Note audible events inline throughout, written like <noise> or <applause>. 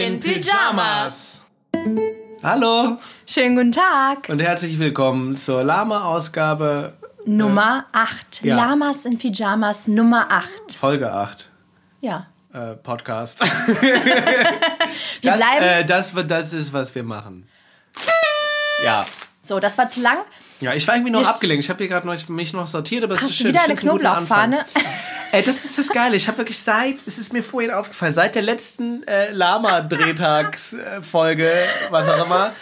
in Pyjamas. Hallo Schönen guten Tag. und herzlich willkommen zur Lama-Ausgabe Nummer 8. ja. Lamas in Pyjamas Nummer 8. Folge 8 Ja. äh, Podcast. <laughs> <laughs> Wir das, bleiben. äh, das, das ist, was wir machen. Ja. so, das war zu lang. Ja, ich war irgendwie noch Wir- abgelenkt. Ich habe hier gerade noch, mich noch sortiert, aber es ist schön. wieder eine Knoblauchfahne? <laughs> Ey, das ist das Geile. Ich habe wirklich seit, es ist mir vorhin aufgefallen, seit der letzten äh, Lama-Drehtags-Folge, was auch immer,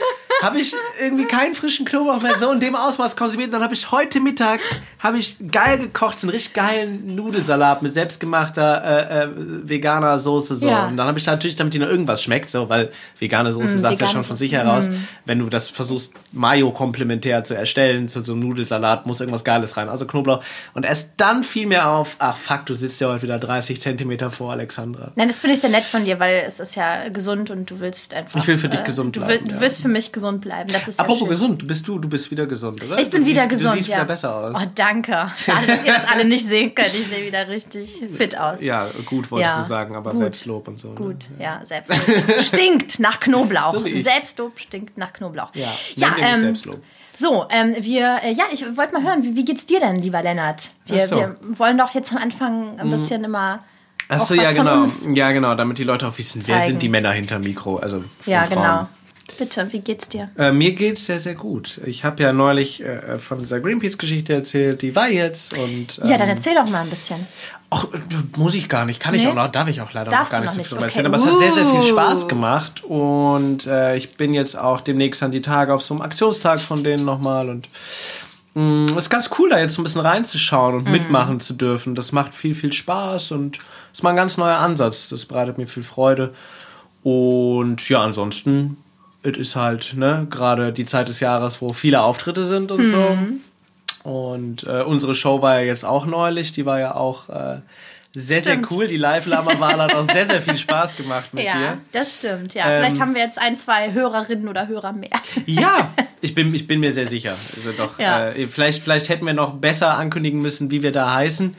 habe ich irgendwie keinen frischen Knoblauch mehr so in dem Ausmaß konsumiert. Dann habe ich heute Mittag habe ich geil gekocht, so einen richtig geilen Nudelsalat mit selbstgemachter äh, äh, veganer Soße. So. Ja. Und dann habe ich da natürlich, damit die noch irgendwas schmeckt, so, weil vegane Soße Mm, sagt ja schon von sich heraus, wenn du das versuchst, Mayo komplementär zu erstellen zu so einem Nudelsalat, muss irgendwas Geiles rein. Also Knoblauch. Und erst dann fiel mir auf, ach fuck, du sitzt ja heute wieder 30 Zentimeter vor Alexandra. Nein, das finde ich sehr nett von dir, weil es ist ja gesund und du willst einfach. Ich will für dich gesund du bleiben, Will, ja. Du willst für mich gesund bleiben. Das ist ja Apropos schön. gesund, du bist du, du bist wieder gesund, oder? Ich bin du wieder siehst, gesund. Du siehst ja. wieder besser aus. Oh, danke. Schade, dass ihr das alle nicht sehen könnt. Ich sehe wieder richtig fit aus. Ja, gut wolltest Ja, du sagen, aber gut. Selbstlob und so. ne? Gut, ja, Selbstlob. stinkt nach Knoblauch. So. Selbstlob stinkt nach Knoblauch. Ja, ja ähm, Selbstlob. so, ähm, wir, äh, ja, ich wollte mal hören, wie, wie geht's dir denn, lieber Lennart? Wir, so. wir wollen doch jetzt am Anfang ein bisschen immer. Achso, ja, genau. Ja, genau, damit die Leute auch wissen, wer zeigen. sind die Männer hinter Mikro, also Ja, Frauen. genau. Bitte, wie geht's dir? Äh, mir geht's sehr, sehr gut. Ich habe ja neulich äh, von dieser Greenpeace-Geschichte erzählt, die war jetzt und. Ja, ähm, dann erzähl doch mal ein bisschen. Ach, muss ich gar nicht. Kann ich Nee? auch noch, darf ich auch leider Darfst noch gar nicht so viel okay. erzählen. Aber es hat sehr, sehr viel Uh. Spaß gemacht. Und äh, ich bin jetzt auch demnächst an die Tage auf so einem Aktionstag von denen nochmal. Und mh, es ist ganz cool, da jetzt so ein bisschen reinzuschauen und mitmachen zu dürfen. Das macht viel, viel Spaß und ist mal ein ganz neuer Ansatz. Das bereitet mir viel Freude. Und ja, ansonsten, es ist halt ne, gerade die Zeit des Jahres, wo viele Auftritte sind und so. Mhm. Und äh, unsere Show war ja jetzt auch neulich, die war ja auch äh, sehr, sehr Stimmt. cool. Die Live-Lama-Wahl hat auch sehr, sehr viel Spaß gemacht mit Ja, dir. das stimmt. Ja, Ähm, vielleicht haben wir jetzt ein, zwei Hörerinnen oder Hörer mehr. Ja, <laughs> ich bin, ich bin mir sehr sicher. Also doch, Ja. äh, vielleicht, vielleicht hätten wir noch besser ankündigen müssen, wie wir da heißen.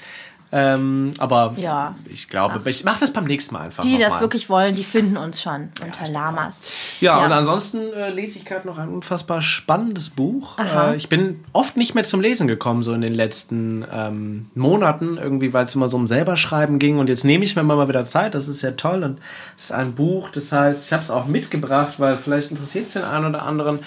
Ähm, aber Ja. ich glaube, ich mache das beim nächsten Mal einfach. Die, die das mal. wirklich wollen, die finden uns schon unter Lamas. Ja, Ja. und ansonsten äh, lese ich gerade noch ein unfassbar spannendes Buch. Äh, ich bin oft nicht mehr zum Lesen gekommen, so in den letzten ähm, Monaten, irgendwie, weil es immer so um selber schreiben ging. Und jetzt nehme ich mir mal wieder Zeit, das ist ja toll. Und es ist ein Buch, das heißt, ich habe es auch mitgebracht, weil vielleicht interessiert es den einen oder anderen.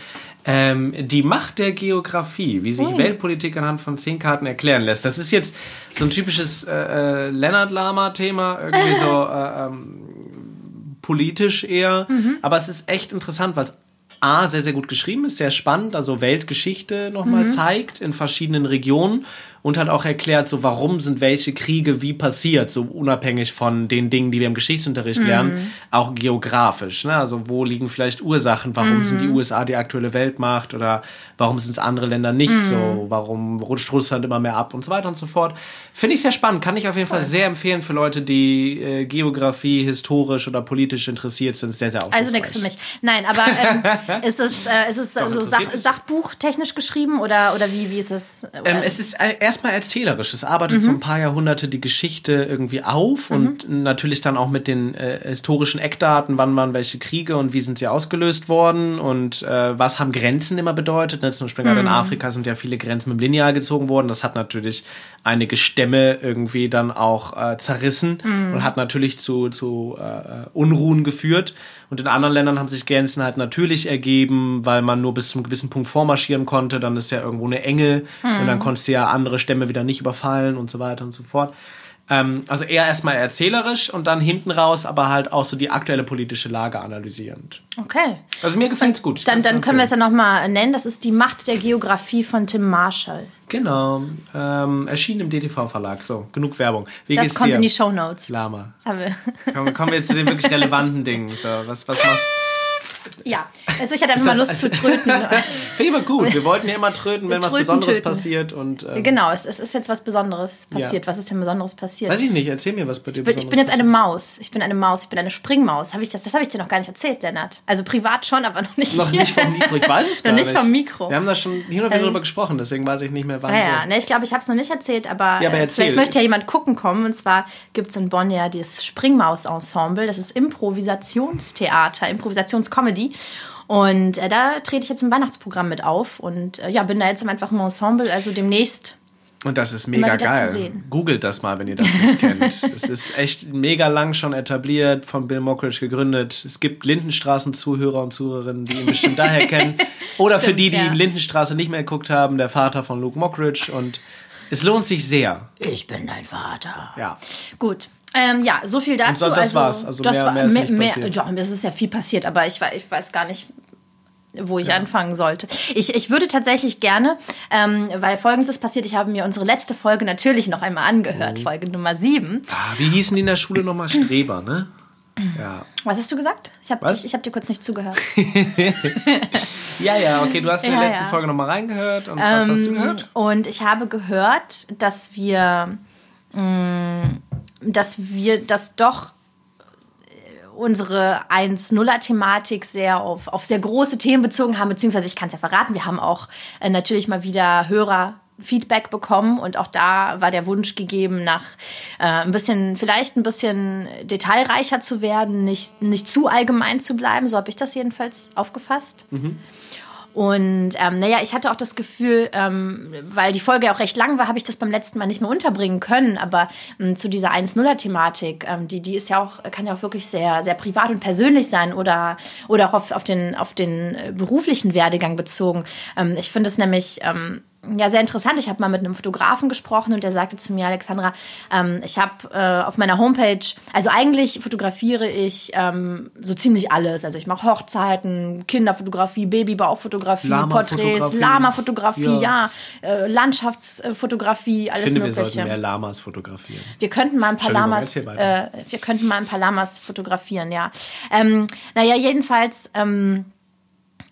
Ähm, die Macht der Geografie, wie sich Ui. Weltpolitik anhand von zehn Karten erklären lässt. Das ist jetzt so ein typisches äh, äh, Lennart Lama-Thema, irgendwie so äh, ähm, politisch eher. Aber es ist echt interessant, weil es A, sehr, sehr gut geschrieben ist, sehr spannend, also Weltgeschichte nochmal zeigt in verschiedenen Regionen und hat auch erklärt, so warum sind welche Kriege wie passiert, so unabhängig von den Dingen, die wir im Geschichtsunterricht lernen, auch geografisch. Ne? Also wo liegen vielleicht Ursachen, warum sind die USA die aktuelle Weltmacht oder warum sind es andere Länder nicht so, warum rutscht Russland immer mehr ab und so weiter und so fort. Finde ich sehr spannend, kann ich auf jeden Fall sehr empfehlen für Leute, die äh, Geografie, historisch oder politisch interessiert sind, sehr, sehr Also nichts für mich. Nein, aber ähm, <laughs> ist es, äh, ist es also interessiert Sach mich. Sachbuchtechnisch geschrieben oder, oder wie, wie ist es? Ähm, es ist äh, erstmal erzählerisch. Es arbeitet so ein paar Jahrhunderte die Geschichte irgendwie auf und natürlich dann auch mit den äh, historischen Eckdaten, wann waren welche Kriege und wie sind sie ausgelöst worden und äh, was haben Grenzen immer bedeutet. Ne? Zum Beispiel gerade in Afrika sind ja viele Grenzen mit dem Lineal gezogen worden. Das hat natürlich einige Stämme irgendwie dann auch äh, zerrissen und hat natürlich zu, zu äh, Unruhen geführt. Und in anderen Ländern haben sich Grenzen halt natürlich ergeben, weil man nur bis zum gewissen Punkt vormarschieren konnte. Dann ist ja irgendwo eine Enge und dann konntest du ja andere Stämme wieder nicht überfallen und so weiter und so fort. Ähm, also eher erstmal erzählerisch und dann hinten raus, aber halt auch so die aktuelle politische Lage analysierend. Okay. Also mir gefällt es gut. Dann, dann können wir es ja nochmal nennen. Das ist die Macht der Geografie von Tim Marshall. Genau. Ähm, erschienen im DTV-Verlag. So, genug Werbung. Wie Das kommt dir? in die Shownotes. Lama. Das haben wir. Kommen, kommen wir jetzt zu den wirklich relevanten Dingen. So, was, was machst Ja, also ich hatte einfach mal Lust zu tröten. <laughs> Finde ich aber gut. Wir wollten ja immer tröten, wenn tröten, was Besonderes töten. passiert. Und, ähm, genau, es, es, ist jetzt was Besonderes passiert. Ja. Was ist denn Besonderes passiert? Weiß ich nicht, erzähl mir was bei dir ich bin, ich bin jetzt eine Maus. Ich bin eine Maus, ich bin eine Springmaus. Hab ich das das habe ich dir noch gar nicht erzählt, Lennart. Also privat schon, aber noch nicht Noch nicht vom Mikro, ich weiß es <laughs> gar noch nicht. vom Mikro. Wir haben da schon hier und wieder ähm, drüber gesprochen, deswegen weiß ich nicht mehr, wann. Naja, ne, ich glaube, ich habe es noch nicht erzählt, aber, ja, aber äh, vielleicht möchte ja jemand gucken kommen. Und zwar gibt es in Bonn ja das Springmaus-Ensemble. Das ist Improvisationstheater, Improvisationscomedy. Und äh, da trete ich jetzt im Weihnachtsprogramm mit auf und äh, ja, bin da jetzt einfach im Ensemble, also demnächst. Und das ist mega geil. Googelt das mal, wenn ihr das nicht kennt. <laughs> Es ist echt mega lang schon etabliert, von Bill Mockridge gegründet. Es gibt Lindenstraßen-Zuhörer und Zuhörerinnen, die ihn bestimmt daher kennen. <laughs> Oder Stimmt, für die, die ja. Lindenstraße nicht mehr geguckt haben, der Vater von Luke Mockridge. Und es lohnt sich sehr. Ich bin dein Vater. Ja. Gut. Ähm, ja, so viel dazu. Und das also, war's. Also das mehr, war, mehr, ist mehr, mehr ja, es ist ja viel passiert, aber ich, ich weiß gar nicht, wo ich ja. anfangen sollte. Ich, ich würde tatsächlich gerne, ähm, weil folgendes ist passiert, ich habe mir unsere letzte Folge natürlich noch einmal angehört, mhm. Folge Nummer 7. Ah, wie hießen die in der Schule nochmal? Streber, ne? Ja. Was hast du gesagt? Ich habe hab dir kurz nicht zugehört. <laughs> ja, ja, okay, du hast in der ja, letzten ja. Folge nochmal reingehört. Und ähm, was hast du gehört? Und ich habe gehört, dass wir, dass wir das doch unsere 1-0er-Thematik sehr auf, auf sehr große Themen bezogen haben, beziehungsweise ich kann es ja verraten, wir haben auch äh, natürlich mal wieder Hörer Feedback bekommen und auch da war der Wunsch gegeben, nach äh, ein bisschen, vielleicht ein bisschen detailreicher zu werden, nicht, nicht zu allgemein zu bleiben. So habe ich das jedenfalls aufgefasst. Mhm. Und ähm, naja, ich hatte auch das Gefühl, ähm, weil die Folge auch recht lang war, habe ich das beim letzten Mal nicht mehr unterbringen können. Aber ähm, zu dieser 1-0er-Thematik, ähm, die, die ist ja auch, kann ja auch wirklich sehr, sehr privat und persönlich sein oder, oder auch auf, auf, den, auf den äh, beruflichen Werdegang bezogen. Ähm, ich finde es nämlich ähm, ja, sehr interessant. Ich habe mal mit einem Fotografen gesprochen und der sagte zu mir, Alexandra, ähm, ich habe äh, auf meiner Homepage, also eigentlich fotografiere ich ähm, so ziemlich alles. Also ich mache Hochzeiten, Kinderfotografie, Babybauchfotografie, Porträts, Lama-Fotografie, ja, ja äh, Landschaftsfotografie, alles ich finde, Mögliche. Wir sollten mehr Lamas fotografieren. Wir könnten mal ein paar Lamas, äh, wir könnten mal ein paar Lamas fotografieren, ja. Ähm, naja, jedenfalls. Ähm,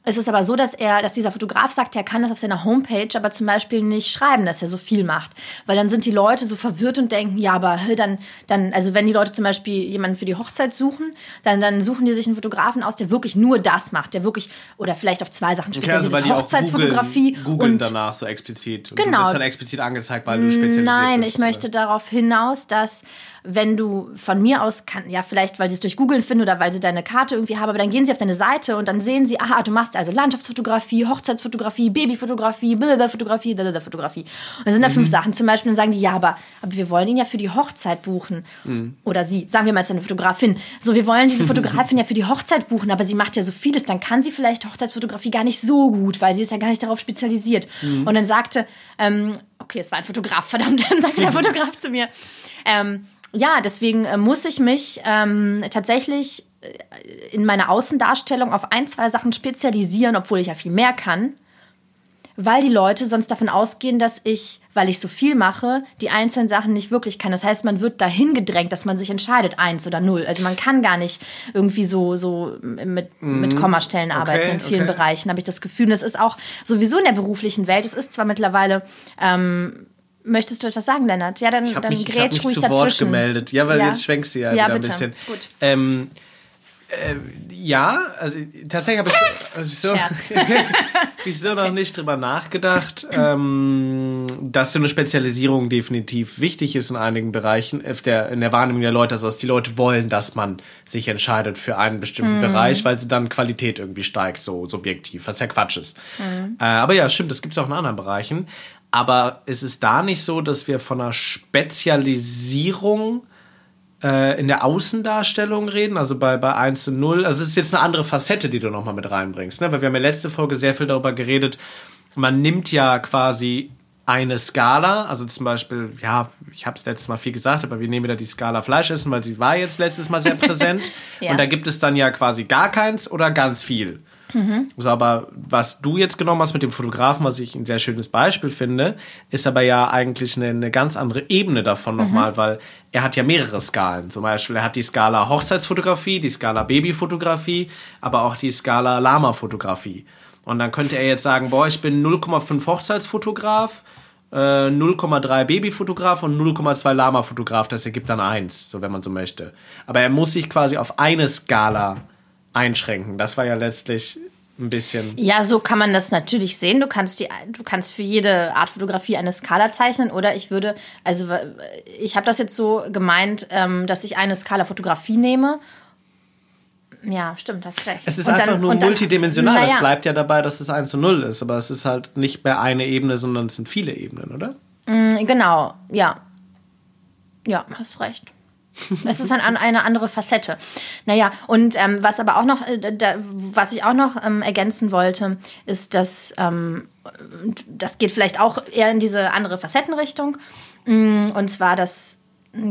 es ist aber so, dass er, dass dieser Fotograf sagt, er kann das auf seiner Homepage aber zum Beispiel nicht schreiben, dass er so viel macht. Weil dann sind die Leute so verwirrt und denken, ja, aber dann, dann, also wenn die Leute zum Beispiel jemanden für die Hochzeit suchen, dann, dann suchen die sich einen Fotografen aus, der wirklich nur das macht, der wirklich, oder vielleicht auf zwei Sachen spezialisiert okay, also Hochzeitsfotografie. Googeln, googeln und danach so explizit. Und genau. Du bist dann explizit angezeigt, weil du spezialisiert Nein, bist, ich möchte darauf hinaus, dass wenn du von mir aus kann, ja, vielleicht weil sie es durch Google finden oder weil sie deine Karte irgendwie haben, aber dann gehen sie auf deine Seite und dann sehen sie, aha, du machst also Landschaftsfotografie, Hochzeitsfotografie, Babyfotografie, Fotografie, Fotografie. Und dann sind da mhm. fünf Sachen. Zum Beispiel dann sagen die, ja, aber, aber wir wollen ihn ja für die Hochzeit buchen. Mhm. Oder sie, sagen wir mal, es ist eine Fotografin. So, wir wollen diese Fotografin ja für die Hochzeit buchen, aber sie macht ja so vieles, dann kann sie vielleicht Hochzeitsfotografie gar nicht so gut, weil sie ist ja gar nicht darauf spezialisiert. Mhm. Und dann sagte, ähm, okay, es war ein Fotograf, <laughs> verdammt, dann sagte der <laughs> Fotograf zu mir, ähm, ja, deswegen äh, muss ich mich ähm, tatsächlich äh, in meiner Außendarstellung auf ein, zwei Sachen spezialisieren, obwohl ich ja viel mehr kann, weil die Leute sonst davon ausgehen, dass ich, weil ich so viel mache, die einzelnen Sachen nicht wirklich kann. Das heißt, man wird dahin gedrängt, dass man sich entscheidet, eins oder null. Also man kann gar nicht irgendwie so, so mit, mit Kommastellen arbeiten okay, in vielen okay. Bereichen, habe ich das Gefühl. Und das ist auch sowieso in der beruflichen Welt. Es ist zwar mittlerweile ähm, Möchtest du etwas sagen, Lennart? Ja, dann, dann mich, grätsch ich ruhig zu dazwischen. Wort gemeldet. Ja, weil ja. jetzt schwenkst du ja, ja wieder bitte. ein bisschen. Gut. Ähm, äh, ja, also tatsächlich habe ich, also so, <laughs> ich so noch nicht drüber nachgedacht, ähm, dass so eine Spezialisierung definitiv wichtig ist in einigen Bereichen, in der, in der Wahrnehmung der Leute, also dass die Leute wollen, dass man sich entscheidet für einen bestimmten mm. Bereich, weil sie dann Qualität irgendwie steigt, so subjektiv, was ja Quatsch ist. Mm. Äh, aber ja, stimmt, das gibt es auch in anderen Bereichen. Aber ist es da nicht so, dass wir von einer Spezialisierung äh, in der Außendarstellung reden? Also bei, bei 1 zu 0. Also es ist jetzt eine andere Facette, die du nochmal mit reinbringst. Ne? Weil wir haben ja letzte Folge sehr viel darüber geredet. Man nimmt ja quasi eine Skala, also zum Beispiel, ja, ich habe es letztes Mal viel gesagt, aber wir nehmen wieder die Skala Fleisch essen, weil sie war jetzt letztes Mal sehr präsent. <laughs> ja. Und da gibt es dann ja quasi gar keins oder ganz viel. Mhm. So, aber was du jetzt genommen hast mit dem Fotografen, was ich ein sehr schönes Beispiel finde, ist aber ja eigentlich eine, eine ganz andere Ebene davon mhm. nochmal, weil er hat ja mehrere Skalen. Zum Beispiel, er hat die Skala Hochzeitsfotografie, die Skala Babyfotografie, aber auch die Skala Lama-Fotografie. Und dann könnte er jetzt sagen, boah, ich bin 0,5 Hochzeitsfotograf, äh, 0,3 Babyfotograf und 0,2 Lama-Fotograf. Das ergibt dann eins, so wenn man so möchte. Aber er muss sich quasi auf eine Skala einschränken. Das war ja letztlich ein bisschen. Ja, so kann man das natürlich sehen. Du kannst die, du kannst für jede Art Fotografie eine Skala zeichnen. Oder ich würde, also ich habe das jetzt so gemeint, ähm, dass ich eine Skala Fotografie nehme. Ja, stimmt, hast recht. Es ist und einfach dann, nur multidimensional. Naja. Es bleibt ja dabei, dass es 1 zu 0 ist. Aber es ist halt nicht mehr eine Ebene, sondern es sind viele Ebenen, oder? Mm, genau, ja. Ja, hast recht. Es ist ein, eine andere Facette. Naja, und ähm, was aber auch noch, äh, da, was ich auch noch ähm, ergänzen wollte, ist, dass ähm, das geht vielleicht auch eher in diese andere Facettenrichtung. Mm, und zwar, dass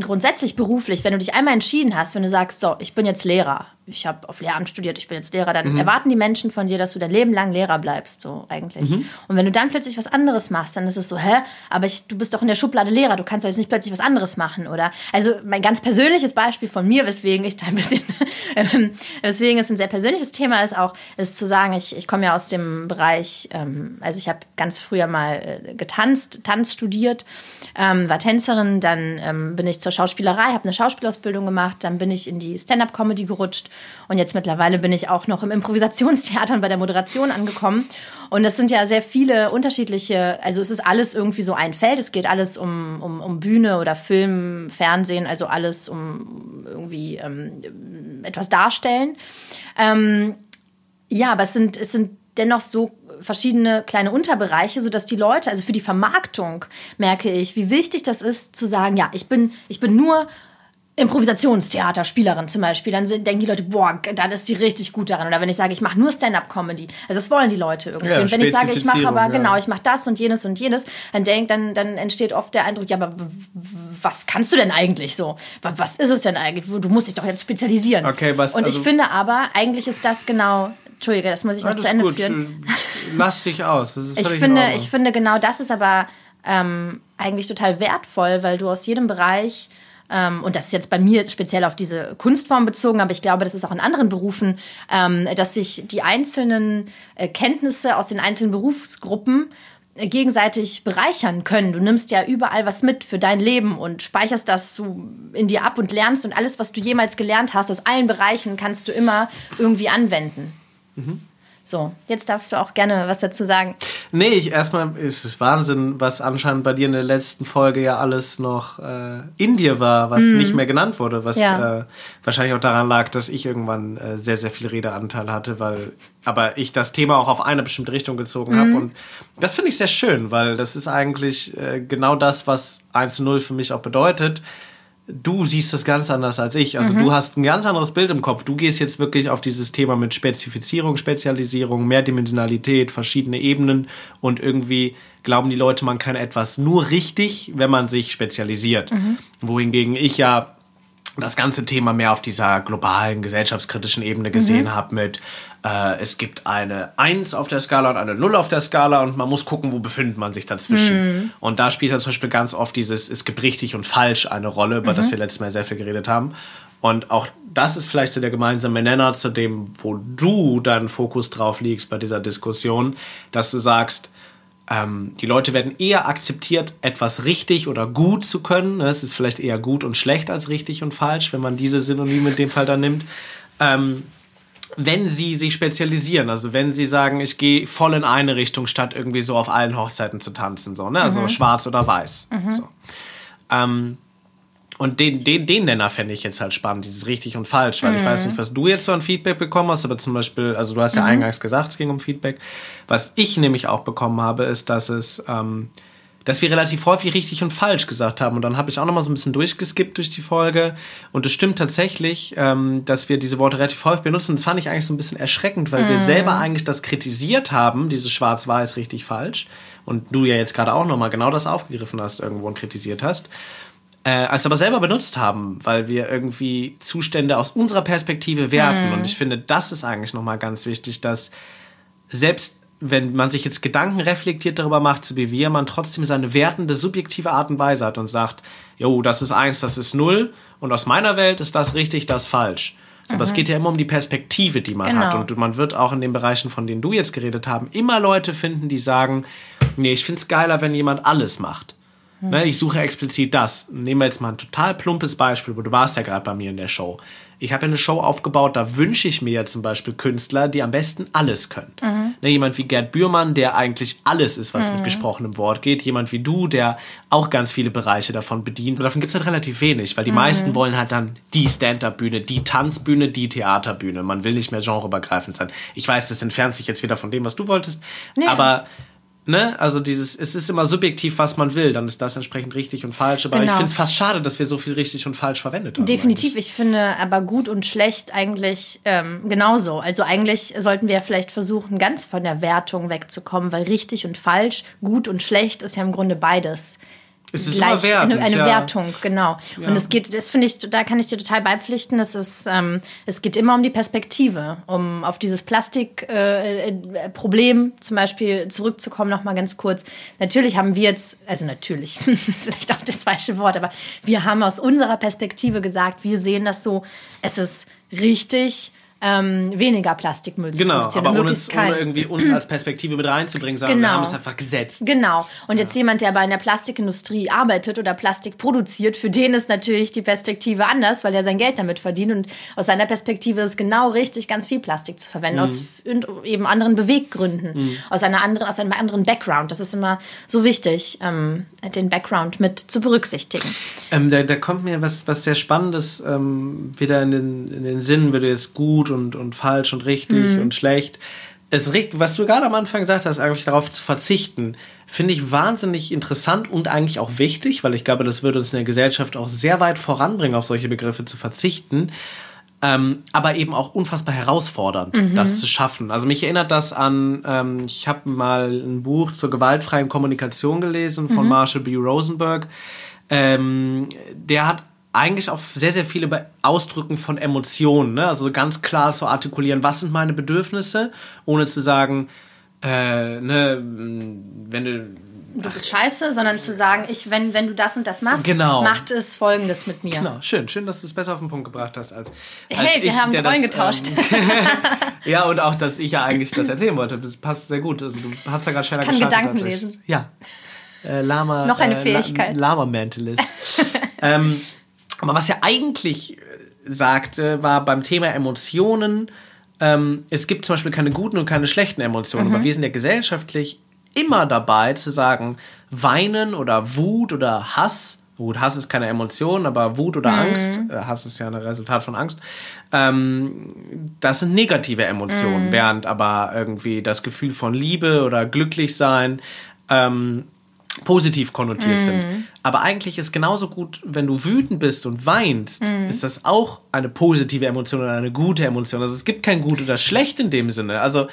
grundsätzlich beruflich, wenn du dich einmal entschieden hast, wenn du sagst, so, ich bin jetzt Lehrer, ich habe auf Lehramt studiert, ich bin jetzt Lehrer, dann mhm. erwarten die Menschen von dir, dass du dein Leben lang Lehrer bleibst, so eigentlich. Mhm. Und wenn du dann plötzlich was anderes machst, dann ist es so, hä, aber ich, du bist doch in der Schublade Lehrer, du kannst jetzt nicht plötzlich was anderes machen, oder? Also mein ganz persönliches Beispiel von mir, weswegen ich da ein bisschen, <laughs> ähm, weswegen es ein sehr persönliches Thema ist, auch, ist zu sagen, ich, ich komme ja aus dem Bereich, ähm, also ich habe ganz früher mal äh, getanzt, Tanz studiert, ähm, war Tänzerin, dann ähm, bin ich zur Schauspielerei, habe eine Schauspielausbildung gemacht, dann bin ich in die Stand-up-Comedy gerutscht und jetzt mittlerweile bin ich auch noch im Improvisationstheater und bei der Moderation angekommen. Und das sind ja sehr viele unterschiedliche, also es ist alles irgendwie so ein Feld. Es geht alles um, um, um Bühne oder Film, Fernsehen, also alles um irgendwie ähm, etwas darstellen. Ähm, ja, aber es sind, es sind dennoch so verschiedene kleine Unterbereiche, sodass die Leute, also für die Vermarktung merke ich, wie wichtig das ist, zu sagen, ja, ich bin, ich bin nur Improvisationstheaterspielerin zum Beispiel, dann denken die Leute, boah, dann ist sie richtig gut daran. Oder wenn ich sage, ich mache nur Stand-up-Comedy, also das wollen die Leute irgendwie. Ja, und wenn ich sage, ich mache aber, ja. genau, ich mache das und jenes und jenes, dann denkt, dann, dann entsteht oft der Eindruck, ja, aber was kannst du denn eigentlich so? Was ist es denn eigentlich? Du musst dich doch jetzt spezialisieren. Okay, was, und also ich finde aber, eigentlich ist das genau Entschuldige, das muss ich noch Alles zu Ende gut. führen. Lass dich aus. ich, finde, ich finde, genau das ist aber ähm, eigentlich total wertvoll, weil du aus jedem Bereich und das ist jetzt bei mir speziell auf diese Kunstform bezogen, aber ich glaube, das ist auch in anderen Berufen, ähm, dass sich die einzelnen äh, Kenntnisse aus den einzelnen Berufsgruppen äh, gegenseitig bereichern können. Du nimmst ja überall was mit für dein Leben und speicherst das so in dir ab und lernst und alles, was du jemals gelernt hast, aus allen Bereichen kannst du immer irgendwie anwenden. Mhm. So, jetzt darfst du auch gerne was dazu sagen. Nee, ich erstmal ist es Wahnsinn, was anscheinend bei dir in der letzten Folge ja alles noch äh, in dir war, was mm. nicht mehr genannt wurde, was ja. äh, wahrscheinlich auch daran lag, dass ich irgendwann äh, sehr, sehr viel Redeanteil hatte, weil aber ich das Thema auch auf eine bestimmte Richtung gezogen mm. habe. Und das finde ich sehr schön, weil das ist eigentlich äh, genau das, was 1-0 für mich auch bedeutet du siehst das ganz anders als ich. Also mhm. du hast ein ganz anderes Bild im Kopf. Du gehst jetzt wirklich auf dieses Thema mit Spezifizierung, Spezialisierung, Mehrdimensionalität, verschiedene Ebenen und irgendwie glauben die Leute, man kann etwas nur richtig, wenn man sich spezialisiert. Mhm. Wohingegen ich ja das ganze Thema mehr auf dieser globalen, gesellschaftskritischen Ebene gesehen mhm. habe mit äh, es gibt eine 1 auf der Skala und eine 0 auf der Skala und man muss gucken, wo befindet man sich dazwischen. Mhm. Und da spielt dann zum Beispiel ganz oft dieses, es gibt richtig und falsch eine Rolle, über mhm. das wir letztes Mal sehr viel geredet haben. Und auch das ist vielleicht so der gemeinsame Nenner zu dem, wo du deinen Fokus drauf legst bei dieser Diskussion, dass du sagst, ähm, die Leute werden eher akzeptiert, etwas richtig oder gut zu können. Es ist vielleicht eher gut und schlecht als richtig und falsch, wenn man diese Synonyme in dem Fall dann nimmt. Ähm, wenn sie sich spezialisieren, also wenn sie sagen, ich gehe voll in eine Richtung, statt irgendwie so auf allen Hochzeiten zu tanzen, so, ne? Also mhm. schwarz oder weiß. Mhm. So. Ähm, und den, den, den Nenner fände ich jetzt halt spannend, dieses richtig und falsch, weil mhm. ich weiß nicht, was du jetzt so an Feedback bekommen hast, aber zum Beispiel, also du hast ja mhm. eingangs gesagt, es ging um Feedback. Was ich nämlich auch bekommen habe, ist, dass es ähm, dass wir relativ häufig richtig und falsch gesagt haben. Und dann habe ich auch noch mal so ein bisschen durchgeskippt durch die Folge. Und es stimmt tatsächlich, ähm, dass wir diese Worte relativ häufig benutzen. Das fand ich eigentlich so ein bisschen erschreckend, weil mm. wir mhm. selber eigentlich das kritisiert haben, dieses Schwarz-Weiß richtig falsch. Und du ja jetzt gerade auch noch mal genau das aufgegriffen hast irgendwo und kritisiert hast. Äh, als aber selber benutzt haben, weil wir irgendwie Zustände aus unserer Perspektive werten. Mm. Und ich finde, das ist eigentlich noch mal ganz wichtig, dass selbst wenn man sich jetzt Gedanken reflektiert darüber macht, so wie wir, man trotzdem seine wertende, subjektive Art und Weise hat und sagt, jo, das ist eins, das ist null und aus meiner Welt ist das richtig, das falsch. So, Aber es mhm. geht ja immer um die Perspektive, die man genau. hat. Und man wird auch in den Bereichen, von denen du jetzt geredet haben, immer Leute finden, die sagen, nee, ich finde es geiler, wenn jemand alles macht. Mhm. Ne, ich suche explizit das. Nehmen wir jetzt mal ein total plumpes Beispiel, wo du warst ja gerade bei mir in der Show ich habe ja eine Show aufgebaut, da wünsche ich mir ja zum Beispiel Künstler, die am besten alles können. Mhm. Ne, jemand wie Gerd Bührmann, der eigentlich alles ist, was mhm. mit gesprochenem Wort geht. Jemand wie du, der auch ganz viele Bereiche davon bedient. Und davon gibt es halt relativ wenig, weil die mhm. meisten wollen halt dann die Stand-Up-Bühne, die Tanzbühne, die Theaterbühne. Man will nicht mehr genreübergreifend sein. Ich weiß, das entfernt sich jetzt wieder von dem, was du wolltest. Nee. Aber ne, also dieses, es ist immer subjektiv, was man will, dann ist das entsprechend richtig und falsch. Aber genau. ich finde es fast schade, dass wir so viel richtig und falsch verwendet haben. Definitiv, eigentlich. ich finde aber gut und schlecht eigentlich ähm, genauso. Also eigentlich sollten wir vielleicht versuchen, ganz von der Wertung wegzukommen, weil richtig und falsch, gut und schlecht ist ja im Grunde beides. Es ist gleich, wertend, eine, eine ja. Wertung, genau. Ja. Und es geht, das finde ich, da kann ich dir total beipflichten, es ist, ähm, es geht immer um die Perspektive, um auf dieses Plastikproblem äh, äh zum Beispiel zurückzukommen, nochmal ganz kurz. Natürlich haben wir jetzt, also natürlich, das <laughs> ist vielleicht auch das falsche Wort, aber wir haben aus unserer Perspektive gesagt, wir sehen das so, es ist richtig, ähm, weniger Plastikmüll zu genau, produzieren. Genau, aber ohne, ohne, irgendwie uns als Perspektive mit reinzubringen, sondern genau. wir haben es einfach gesetzt. Genau. Und ja. jetzt jemand, der bei einer Plastikindustrie arbeitet oder Plastik produziert, für den ist natürlich die Perspektive anders, weil er sein Geld damit verdient. Und aus seiner Perspektive ist es genau richtig, ganz viel Plastik zu verwenden, mhm. aus eben anderen Beweggründen, mhm. aus, einer anderen, aus einem anderen Background. Das ist immer so wichtig, ähm, den Background mit zu berücksichtigen. Ähm, da, da, kommt mir was, was sehr Spannendes ähm, wieder in den, in den Sinn, würde jetzt gut und, und falsch und richtig mhm. und schlecht. Es, was du gerade am Anfang gesagt hast, eigentlich darauf zu verzichten, finde ich wahnsinnig interessant und eigentlich auch wichtig, weil ich glaube, das würde uns in der Gesellschaft auch sehr weit voranbringen, auf solche Begriffe zu verzichten. Ähm, aber eben auch unfassbar herausfordernd, mhm. das zu schaffen. Also mich erinnert das an, ähm, ich habe mal ein Buch zur gewaltfreien Kommunikation gelesen von mhm. Marshall B. Rosenberg. Ähm, der hat eigentlich auch sehr, sehr viele Ausdrücken von Emotionen. Ne? Also ganz klar zu artikulieren, was sind meine Bedürfnisse, ohne zu sagen, äh, ne, wenn du. Du bist scheiße, sondern zu sagen, ich, wenn, wenn du das und das machst, genau. macht es folgendes mit mir. Genau, schön, schön, dass du es besser auf den Punkt gebracht hast als. als hey, wir ich, haben Rollen getauscht. Ähm, <laughs> ja, und auch, dass ich ja eigentlich das erzählen wollte. Das passt sehr gut. Also, du hast da gerade schneller geschafft. Ich kann Gedanken lesen. Ja. Äh, Lama. Noch eine äh, Fähigkeit. Lama-Mentalist. <laughs> ähm, aber was er eigentlich äh, sagte, war beim Thema Emotionen, ähm, es gibt zum Beispiel keine guten und keine schlechten Emotionen, mhm. aber wir sind ja gesellschaftlich immer dabei zu sagen, weinen oder Wut oder Hass. Gut, Hass ist keine Emotion, aber Wut oder mhm. Angst, äh, Hass ist ja ein Resultat von Angst, ähm, das sind negative Emotionen, mhm. während aber irgendwie das Gefühl von Liebe oder Glücklichsein ähm, positiv konnotiert mm. sind. Aber eigentlich ist genauso gut, wenn du wütend bist und weinst, mm. ist das auch eine positive Emotion oder eine gute Emotion. Also es gibt kein gut oder schlecht in dem Sinne. Also